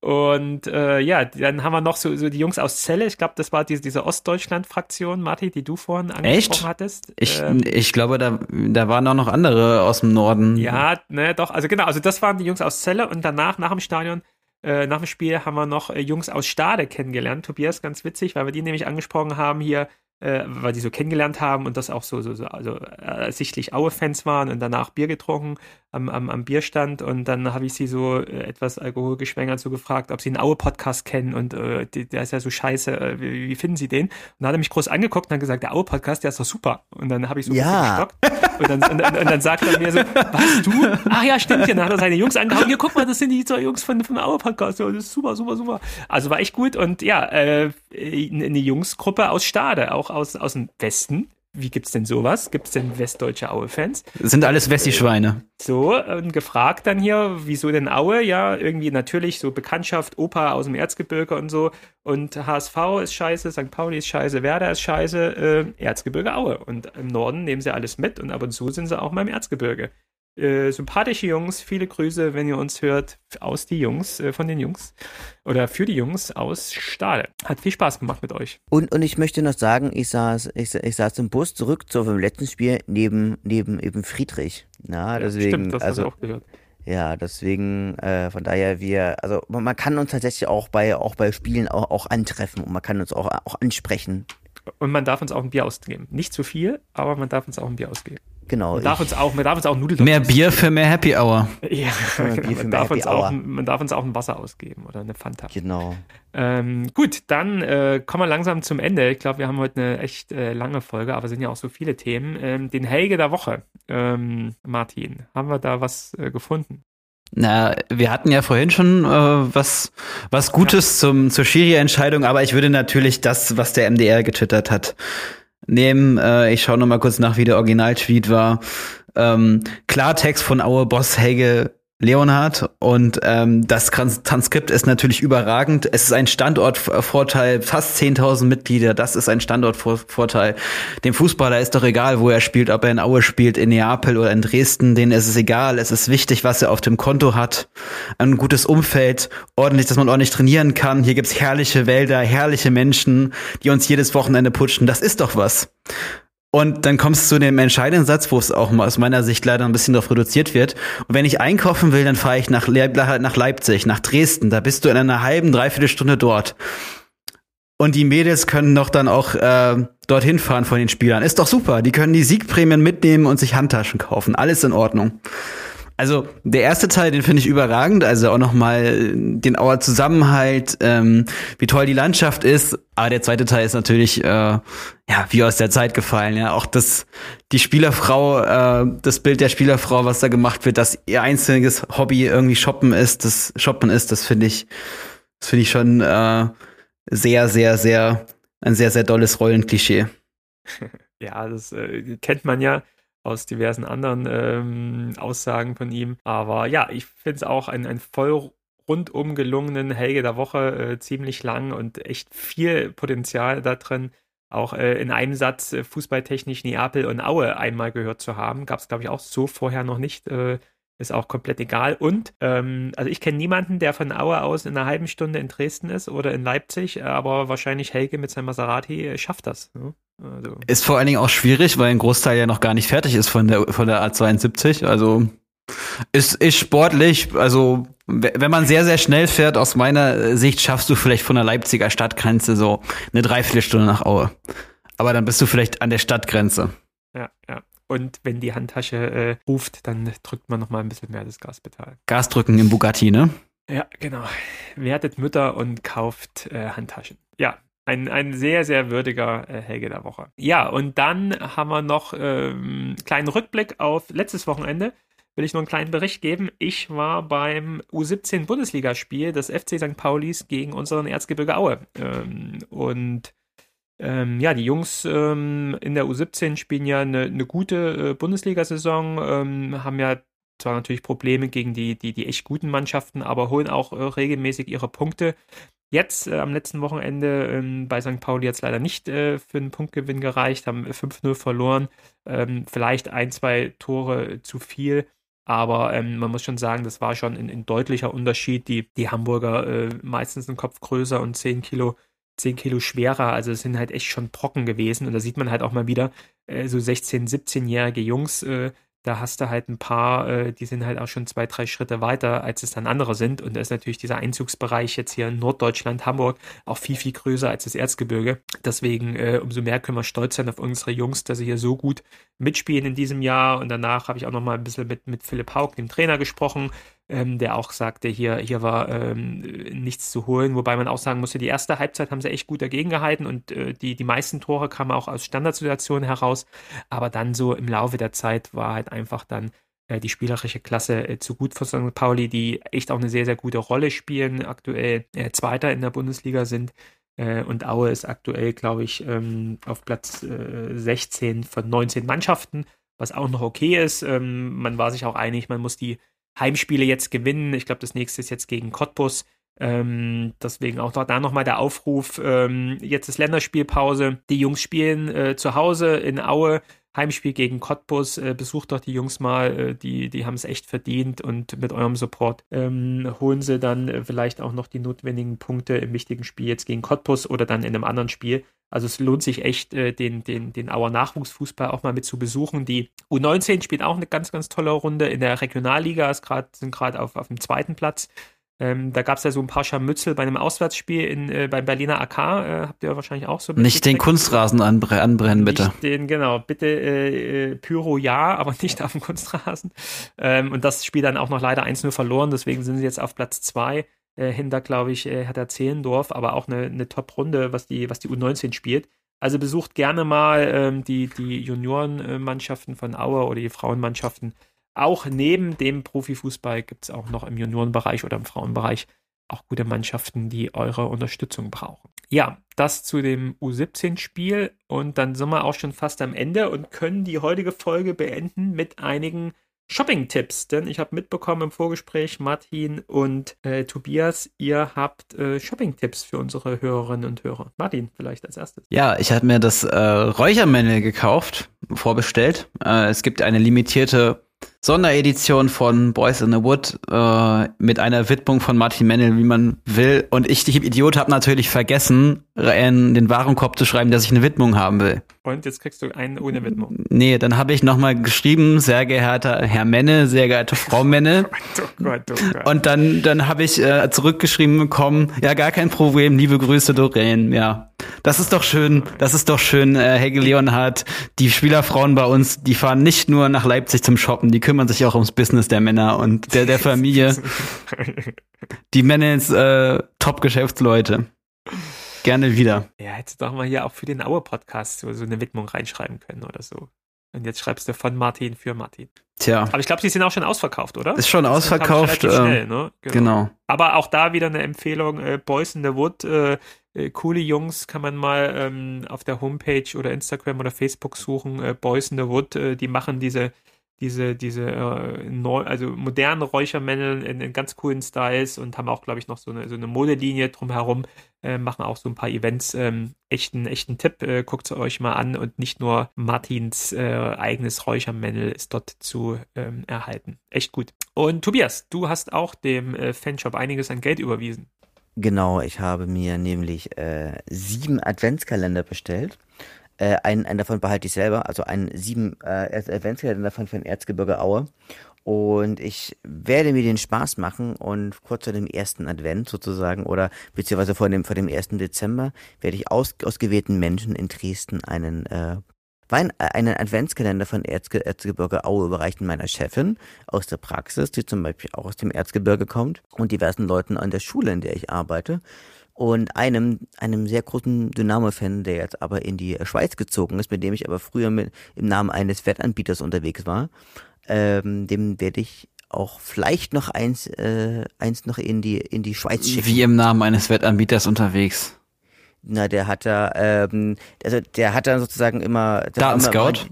Und äh, ja, dann haben wir noch so, so die Jungs aus Celle. Ich glaube, das war diese, diese Ostdeutschland-Fraktion, Martin, die du vorhin angesprochen Echt? hattest. Ich, Ähm, ich glaube, da, da waren auch noch andere aus dem Norden. ja, ne, doch. Also genau, also das waren die Jungs aus Celle und danach, nach dem Stadion, äh, nach dem Spiel haben wir noch äh, Jungs aus Stade kennengelernt. Tobias, ganz witzig, weil wir die nämlich angesprochen haben hier, äh, weil die so kennengelernt haben und das auch so, so, so also äh, sichtlich Aue-Fans waren und danach Bier getrunken am, am, am Bierstand und dann habe ich sie so äh, etwas alkoholgeschwängert so gefragt, ob sie einen Aue-Podcast kennen und äh, die, der ist ja so scheiße, äh, wie, wie finden sie den? Und dann hat er mich groß angeguckt und hat gesagt, der Aue-Podcast, der ist doch super. Und dann habe ich so ein Ja. bisschen gestockt (laughs) und dann, und, und, dann sagt er mir so, was, du? Ach ja, stimmt, hier. Dann hat er seine Jungs angehauen, hier, guck mal, das sind die zwei Jungs von, vom Aue-Podcast, ja, das ist super, super, super. Also war echt gut und ja, äh, eine Jungsgruppe aus Stade, auch aus, aus dem Westen. Wie gibt's denn sowas? Gibt's denn westdeutsche Aue-Fans? Das sind alles Wessi-Schweine. So, und gefragt dann hier, wieso denn Aue? Ja, irgendwie natürlich so Bekanntschaft, Opa aus dem Erzgebirge und so. Und HSV ist scheiße, St. Pauli ist scheiße, Werder ist scheiße, äh, Erzgebirge Aue. Und im Norden nehmen sie alles mit und ab und zu sind sie auch mal im Erzgebirge. Äh, sympathische Jungs, viele Grüße, wenn ihr uns hört, aus die Jungs, äh, von den Jungs oder für die Jungs aus Stade. Hat viel Spaß gemacht mit euch. Und, und ich möchte noch sagen, ich saß, ich, ich saß im Bus zurück zu vom letzten Spiel neben, neben eben Friedrich. Ja, deswegen, Stimmt, das also, auch gehört. ja, deswegen, äh, von daher wir, also man man kann uns tatsächlich auch bei, auch bei Spielen auch, auch antreffen und man kann uns auch, auch ansprechen. Und man darf uns auch ein Bier ausgeben. Nicht zu viel, aber man darf uns auch ein Bier ausgeben. Genau. Man darf uns auch, man darf uns auch Nudeln Mehr Bier für mehr Happy Hour. (laughs) Ja, genau. man, darf Happy uns auch, Hour. man darf uns auch ein Wasser ausgeben oder eine Fanta. genau. Ähm, gut, dann äh, kommen wir langsam zum Ende. Ich glaube, wir haben heute eine echt äh, lange Folge, aber es sind ja auch so viele Themen. Ähm, den Helge der Woche, ähm, Martin, haben wir da was äh, gefunden? Na, wir hatten ja vorhin schon äh, was, was Gutes zum, zur Schiri-Entscheidung, aber ich würde natürlich das, was der MDR getwittert hat, nehmen. Äh, ich schaue noch mal kurz nach, wie der Original-Tweet war. Ähm, Klartext von Aue Boss Helge Leonhard und ähm, das Trans Transkript ist natürlich überragend. Es ist ein Standortvorteil, fast 10.000 Mitglieder, das ist ein Standortvorteil. Dem Fußballer ist doch egal, wo er spielt, ob er in Aue spielt, in Neapel oder in Dresden, denen ist es egal. Es ist wichtig, was er auf dem Konto hat. Ein gutes Umfeld, ordentlich, dass man ordentlich trainieren kann. Hier gibt's herrliche Wälder, herrliche Menschen, die uns jedes Wochenende putschen. Das ist doch was. Und dann kommst du zu dem entscheidenden Satz, wo es auch aus meiner Sicht leider ein bisschen darauf reduziert wird. Und wenn ich einkaufen will, dann fahre ich nach, Le nach Leipzig, nach Dresden. Da bist du in einer halben, dreiviertel Stunde dort. Und die Mädels können doch dann auch äh, dorthin fahren von den Spielern. Ist doch super. Die können die Siegprämien mitnehmen und sich Handtaschen kaufen. Alles in Ordnung. Also der erste Teil, den finde ich überragend. Also auch noch mal den Auer Zusammenhalt, ähm, wie toll die Landschaft ist. Aber der zweite Teil ist natürlich äh, ja wie aus der Zeit gefallen. Ja, auch das die Spielerfrau, äh, das Bild der Spielerfrau, was da gemacht wird, dass ihr einziges Hobby irgendwie Shoppen ist, das Shoppen ist, das finde ich, das finde ich schon äh, sehr, sehr, sehr ein sehr, sehr dolles Rollenklischee. (laughs) Ja, das äh, kennt man ja aus diversen anderen ähm, Aussagen von ihm. Aber ja, ich finde es auch ein, ein voll rundum gelungenen Helge der Woche, äh, ziemlich lang und echt viel Potenzial da drin. Auch äh, in einem Satz äh, fußballtechnisch Neapel und Aue einmal gehört zu haben. Gab es, glaube ich, auch so vorher noch nicht. Äh, ist auch komplett egal. Und, ähm, also ich kenne niemanden, der von Aue aus in einer halben Stunde in Dresden ist oder in Leipzig, aber wahrscheinlich Helge mit seinem Maserati äh, schafft das. Ne? Also. Ist vor allen Dingen auch schwierig, weil ein Großteil ja noch gar nicht fertig ist von der, von der A72. Also ist, ist sportlich, also wenn man sehr, sehr schnell fährt, aus meiner Sicht schaffst du vielleicht von der Leipziger Stadtgrenze so eine Dreiviertelstunde nach Aue. Aber dann bist du vielleicht an der Stadtgrenze. Ja, ja. Und wenn die Handtasche äh, ruft, dann drückt man noch mal ein bisschen mehr das Gaspedal. Gas drücken im Bugatti, ne? Ja, genau. Wertet Mütter und kauft äh, Handtaschen. Ein, ein sehr, sehr würdiger äh, Helge der Woche. Ja, und dann haben wir noch ähm, kleinen Rückblick auf letztes Wochenende. Will ich nur einen kleinen Bericht geben. Ich war beim U17 Bundesligaspiel des FC St. Paulis gegen unseren Erzgebirge Aue. Ähm, und ähm, ja, die Jungs ähm, in der U17 spielen ja eine, eine gute äh, Bundesliga-Saison, ähm, haben ja zwar natürlich Probleme gegen die, die, die echt guten Mannschaften, aber holen auch äh, regelmäßig ihre Punkte. Jetzt äh, am letzten Wochenende ähm, bei St. Pauli jetzt leider nicht äh, für einen Punktgewinn gereicht, haben 5-0 verloren. Ähm, vielleicht ein, zwei Tore zu viel. Aber ähm, man muss schon sagen, das war schon ein, ein deutlicher Unterschied. Die, die Hamburger äh, meistens einen Kopf größer und 10 Kilo, 10 Kilo schwerer. Also es sind halt echt schon Brocken gewesen. Und da sieht man halt auch mal wieder äh, so 16-, 17-jährige Jungs, äh, da hast du halt ein paar, äh, die sind halt auch schon zwei, drei Schritte weiter, als es dann andere sind. Und da ist natürlich dieser Einzugsbereich jetzt hier in Norddeutschland, Hamburg, auch viel, viel größer als das Erzgebirge. Deswegen äh, umso mehr können wir stolz sein auf unsere Jungs, dass sie hier so gut mitspielen in diesem Jahr. Und danach habe ich auch noch mal ein bisschen mit, mit Philipp Haug, dem Trainer, gesprochen ähm, der auch sagte, hier, hier war ähm, nichts zu holen, wobei man auch sagen musste, die erste Halbzeit haben sie echt gut dagegen gehalten und äh, die, die meisten Tore kamen auch aus Standardsituationen heraus, aber dann so im Laufe der Zeit war halt einfach dann äh, die spielerische Klasse äh, zu gut für St. Pauli, die echt auch eine sehr, sehr gute Rolle spielen, aktuell äh, Zweiter in der Bundesliga sind. Äh, und Aue ist aktuell, glaube ich, ähm, auf Platz 16 von 19 Mannschaften, was auch noch okay ist. Ähm, man war sich auch einig, man muss die Heimspiele jetzt gewinnen. Ich glaube, das nächste ist jetzt gegen Cottbus. Ähm, deswegen auch da nochmal der Aufruf. Ähm, jetzt ist Länderspielpause. Die Jungs spielen äh, zu Hause in Aue. Heimspiel gegen Cottbus. Äh, besucht doch die Jungs mal. Äh, die die haben es echt verdient und mit eurem Support ähm, holen sie dann äh, vielleicht auch noch die notwendigen Punkte im wichtigen Spiel jetzt gegen Cottbus oder dann in einem anderen Spiel. Also es lohnt sich echt, äh, den, den, den Auer Nachwuchsfußball auch mal mit zu besuchen. Die U19 spielt auch eine ganz, ganz tolle Runde. In der Regionalliga ist grad, sind gerade auf, auf dem zweiten Platz. Ähm, da gab es ja so ein paar Scharmützel bei einem Auswärtsspiel in, äh, beim Berliner AK. Äh, habt ihr wahrscheinlich auch so. Nicht den Kunstrasen anbre anbrennen, bitte. Nicht den, genau. Bitte äh, äh Pyro ja, aber (laughs) nicht auf dem Kunstrasen. Ähm, und das Spiel dann auch noch leider 1-0 verloren. Deswegen sind sie jetzt auf Platz 2 äh, hinter, glaube ich, äh, hat er Zehlendorf, aber auch eine, eine Top-Runde, was die, was die U19 spielt. Also besucht gerne mal ähm, die, die Juniorenmannschaften von Aue oder die Frauenmannschaften. Auch neben dem Profifußball gibt es auch noch im Juniorenbereich oder im Frauenbereich auch gute Mannschaften, die eure Unterstützung brauchen. Ja, das zu dem U17-Spiel und dann sind wir auch schon fast am Ende und können die heutige Folge beenden mit einigen Shopping-Tipps, denn ich habe mitbekommen im Vorgespräch, Martin und äh, Tobias, ihr habt äh, Shopping-Tipps für unsere Hörerinnen und Hörer. Martin, vielleicht als erstes. Ja, ich habe mir das äh, Räuchermännel gekauft, vorbestellt. Äh, es gibt eine limitierte Sonderedition von Boys in the Wood äh, mit einer Widmung von Martin Mennel, wie man will. Und ich, ich Idiot, habe natürlich vergessen, in den Warenkorb zu schreiben, dass ich eine Widmung haben will. Und jetzt kriegst du einen ohne Widmung. Nee, dann habe ich nochmal geschrieben, sehr geehrter Herr Menne, sehr geehrte Frau Menne. (laughs) oh Gott, oh Gott. Und dann, dann habe ich äh, zurückgeschrieben bekommen, ja, gar kein Problem, liebe Grüße, Doreen, ja. Das ist doch schön, das ist doch schön, äh, Helge Leonhardt. Die Spielerfrauen bei uns, die fahren nicht nur nach Leipzig zum Shoppen, die kümmern sich auch ums Business der Männer und der, der Familie. (laughs) die Männer ist äh, Top-Geschäftsleute. Gerne wieder. Ja, hättest du doch mal hier auch für den Aue-Podcast so, so eine Widmung reinschreiben können oder so. Und jetzt schreibst du von Martin für Martin. Tja. Aber ich glaube, die sind auch schon ausverkauft, oder? Ist schon ausverkauft. Äh, schnell, ne? genau. genau. Aber auch da wieder eine Empfehlung, äh, Boys in the Wood, äh, äh, coole Jungs kann man mal ähm, auf der Homepage oder Instagram oder Facebook suchen. Äh, Boys in the Wood, äh, die machen diese diese, diese äh, neu, also moderne Räuchermännel in, in, ganz coolen Styles und haben auch, glaube ich, noch so eine, so eine Modelinie drumherum, äh, machen auch so ein paar Events. Ähm, echten, echten Tipp, äh, guckt es euch mal an und nicht nur Martins äh, eigenes Räuchermännel ist dort zu ähm, erhalten. Echt gut. Und Tobias, du hast auch dem äh, Fanshop einiges an Geld überwiesen. Genau, ich habe mir nämlich äh, sieben Adventskalender bestellt äh, einen, einen davon behalte ich selber, also einen sieben äh, Adventskalender davon von Erzgebirge Aue. Und ich werde mir den Spaß machen und kurz vor dem ersten Advent sozusagen oder beziehungsweise vor dem, vor dem ersten Dezember werde ich aus, ausgewählten Menschen in Dresden einen äh, Wein, äh, einen Adventskalender von Erzge Erzgebirge Aue überreichen meiner Chefin aus der Praxis, die zum Beispiel auch aus dem Erzgebirge kommt und diversen Leuten an der Schule, in der ich arbeite und einem, einem sehr großen Dynamo-Fan, der jetzt aber in die Schweiz gezogen ist, mit dem ich aber früher mit, im Namen eines Wettanbieters unterwegs war. Ähm, dem werde ich auch vielleicht noch eins, äh, eins noch in die, in die Schweiz schicken. Wie im Namen eines Wettanbieters unterwegs? Na, der hat da, ähm, also der hat dann sozusagen immer. Datenscout?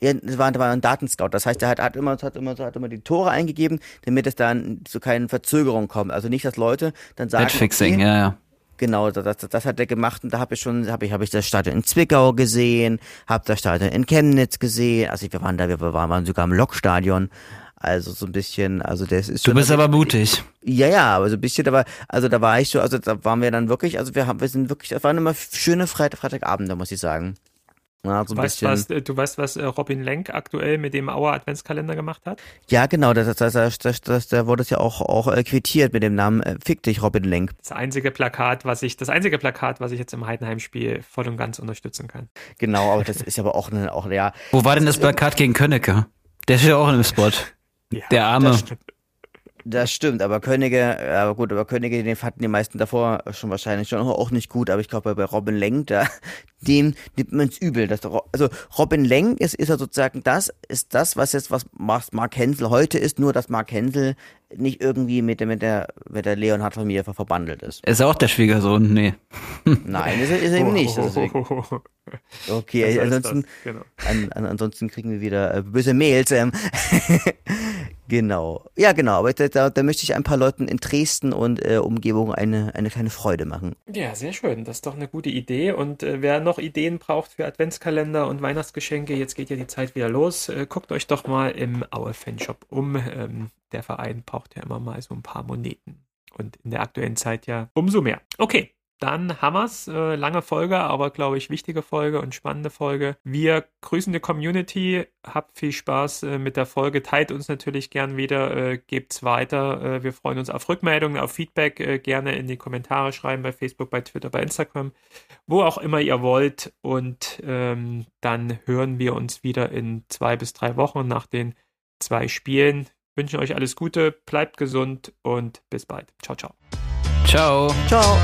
Ja, das war, war ein Datenscout. Das heißt, er hat, hat, immer, hat, immer, hat immer die Tore eingegeben, damit es dann zu keinen Verzögerungen kommt. Also nicht, dass Leute dann sagen. Matchfixing, okay, ja, ja Genau, das, das, das hat er gemacht und da habe ich schon, habe ich, habe ich das Stadion in Zwickau gesehen, habe das Stadion in Chemnitz gesehen, also wir waren da, wir waren sogar im Lokstadion, also so ein bisschen, also das ist Du bist aber mutig. Ja, ja, aber so ein bisschen, aber also da war ich so, also da waren wir dann wirklich, also wir haben, wir sind wirklich, das waren immer schöne Freitag, Freitagabende, muss ich sagen. Ja, so du, weißt, was, äh, du weißt, was äh, Robin Lenk aktuell mit dem Auer Adventskalender gemacht hat? Ja, genau, das, das, das, das, das, da wurde es ja auch, auch äh, quittiert mit dem Namen äh, Fick dich, Robin Lenk. Das einzige Plakat, was ich, das einzige Plakat, was ich jetzt im Heidenheim-Spiel voll und ganz unterstützen kann. Genau, aber das ist aber auch, eine, auch ja. Wo war denn das Plakat gegen Könnecke? Der ist ja auch in dem Spot. (laughs) Ja, der Arme. Das stimmt, aber Könige, aber gut, aber Könige, den fanden die meisten davor schon wahrscheinlich schon auch nicht gut, aber ich glaube bei Robin Lenk, da, (laughs) dem nimmt man es übel. Dass, also Robin Lenk ist, ist ja sozusagen das, ist das, was jetzt was Mark Hensel heute ist, nur dass Mark Hensel nicht irgendwie mit der, mit der, mit der Leonhard-Familie verbandelt ist. Ist er auch der Schwiegersohn? Nee. (laughs) Nein, ist er, ist er eben nicht. (laughs) Okay, also ansonsten, genau. an, an, ansonsten kriegen wir wieder äh, böse Mails. Ähm. Genau. Ja, genau. Aber da, da, möchte ich ein paar Leuten in Dresden und äh, Umgebung eine, eine kleine Freude machen. Ja, sehr schön. Das ist doch eine gute Idee. Und äh, wer noch Ideen braucht für Adventskalender und Weihnachtsgeschenke, jetzt geht ja die Zeit wieder los. Äh, guckt euch doch mal im Aue Fanshop um. Ähm, der Verein braucht ja immer mal so ein paar Moneten. Und in der aktuellen Zeit ja umso mehr. Okay, dann wir's. Äh, lange Folge, aber glaube ich wichtige Folge und spannende Folge. Wir grüßen die Community. Habt viel Spaß äh, mit der Folge. Teilt uns natürlich gern wieder. Äh, gebt's weiter. Äh, wir freuen uns auf Rückmeldungen, auf Feedback. Äh, gerne in die Kommentare schreiben bei Facebook, bei Twitter, bei Instagram. Wo auch immer ihr wollt. Und ähm, dann hören wir uns wieder in zwei bis drei Wochen nach den zwei Spielen. Wünschen euch alles Gute. Bleibt gesund und bis bald. Ciao, ciao. Ciao. Ciao.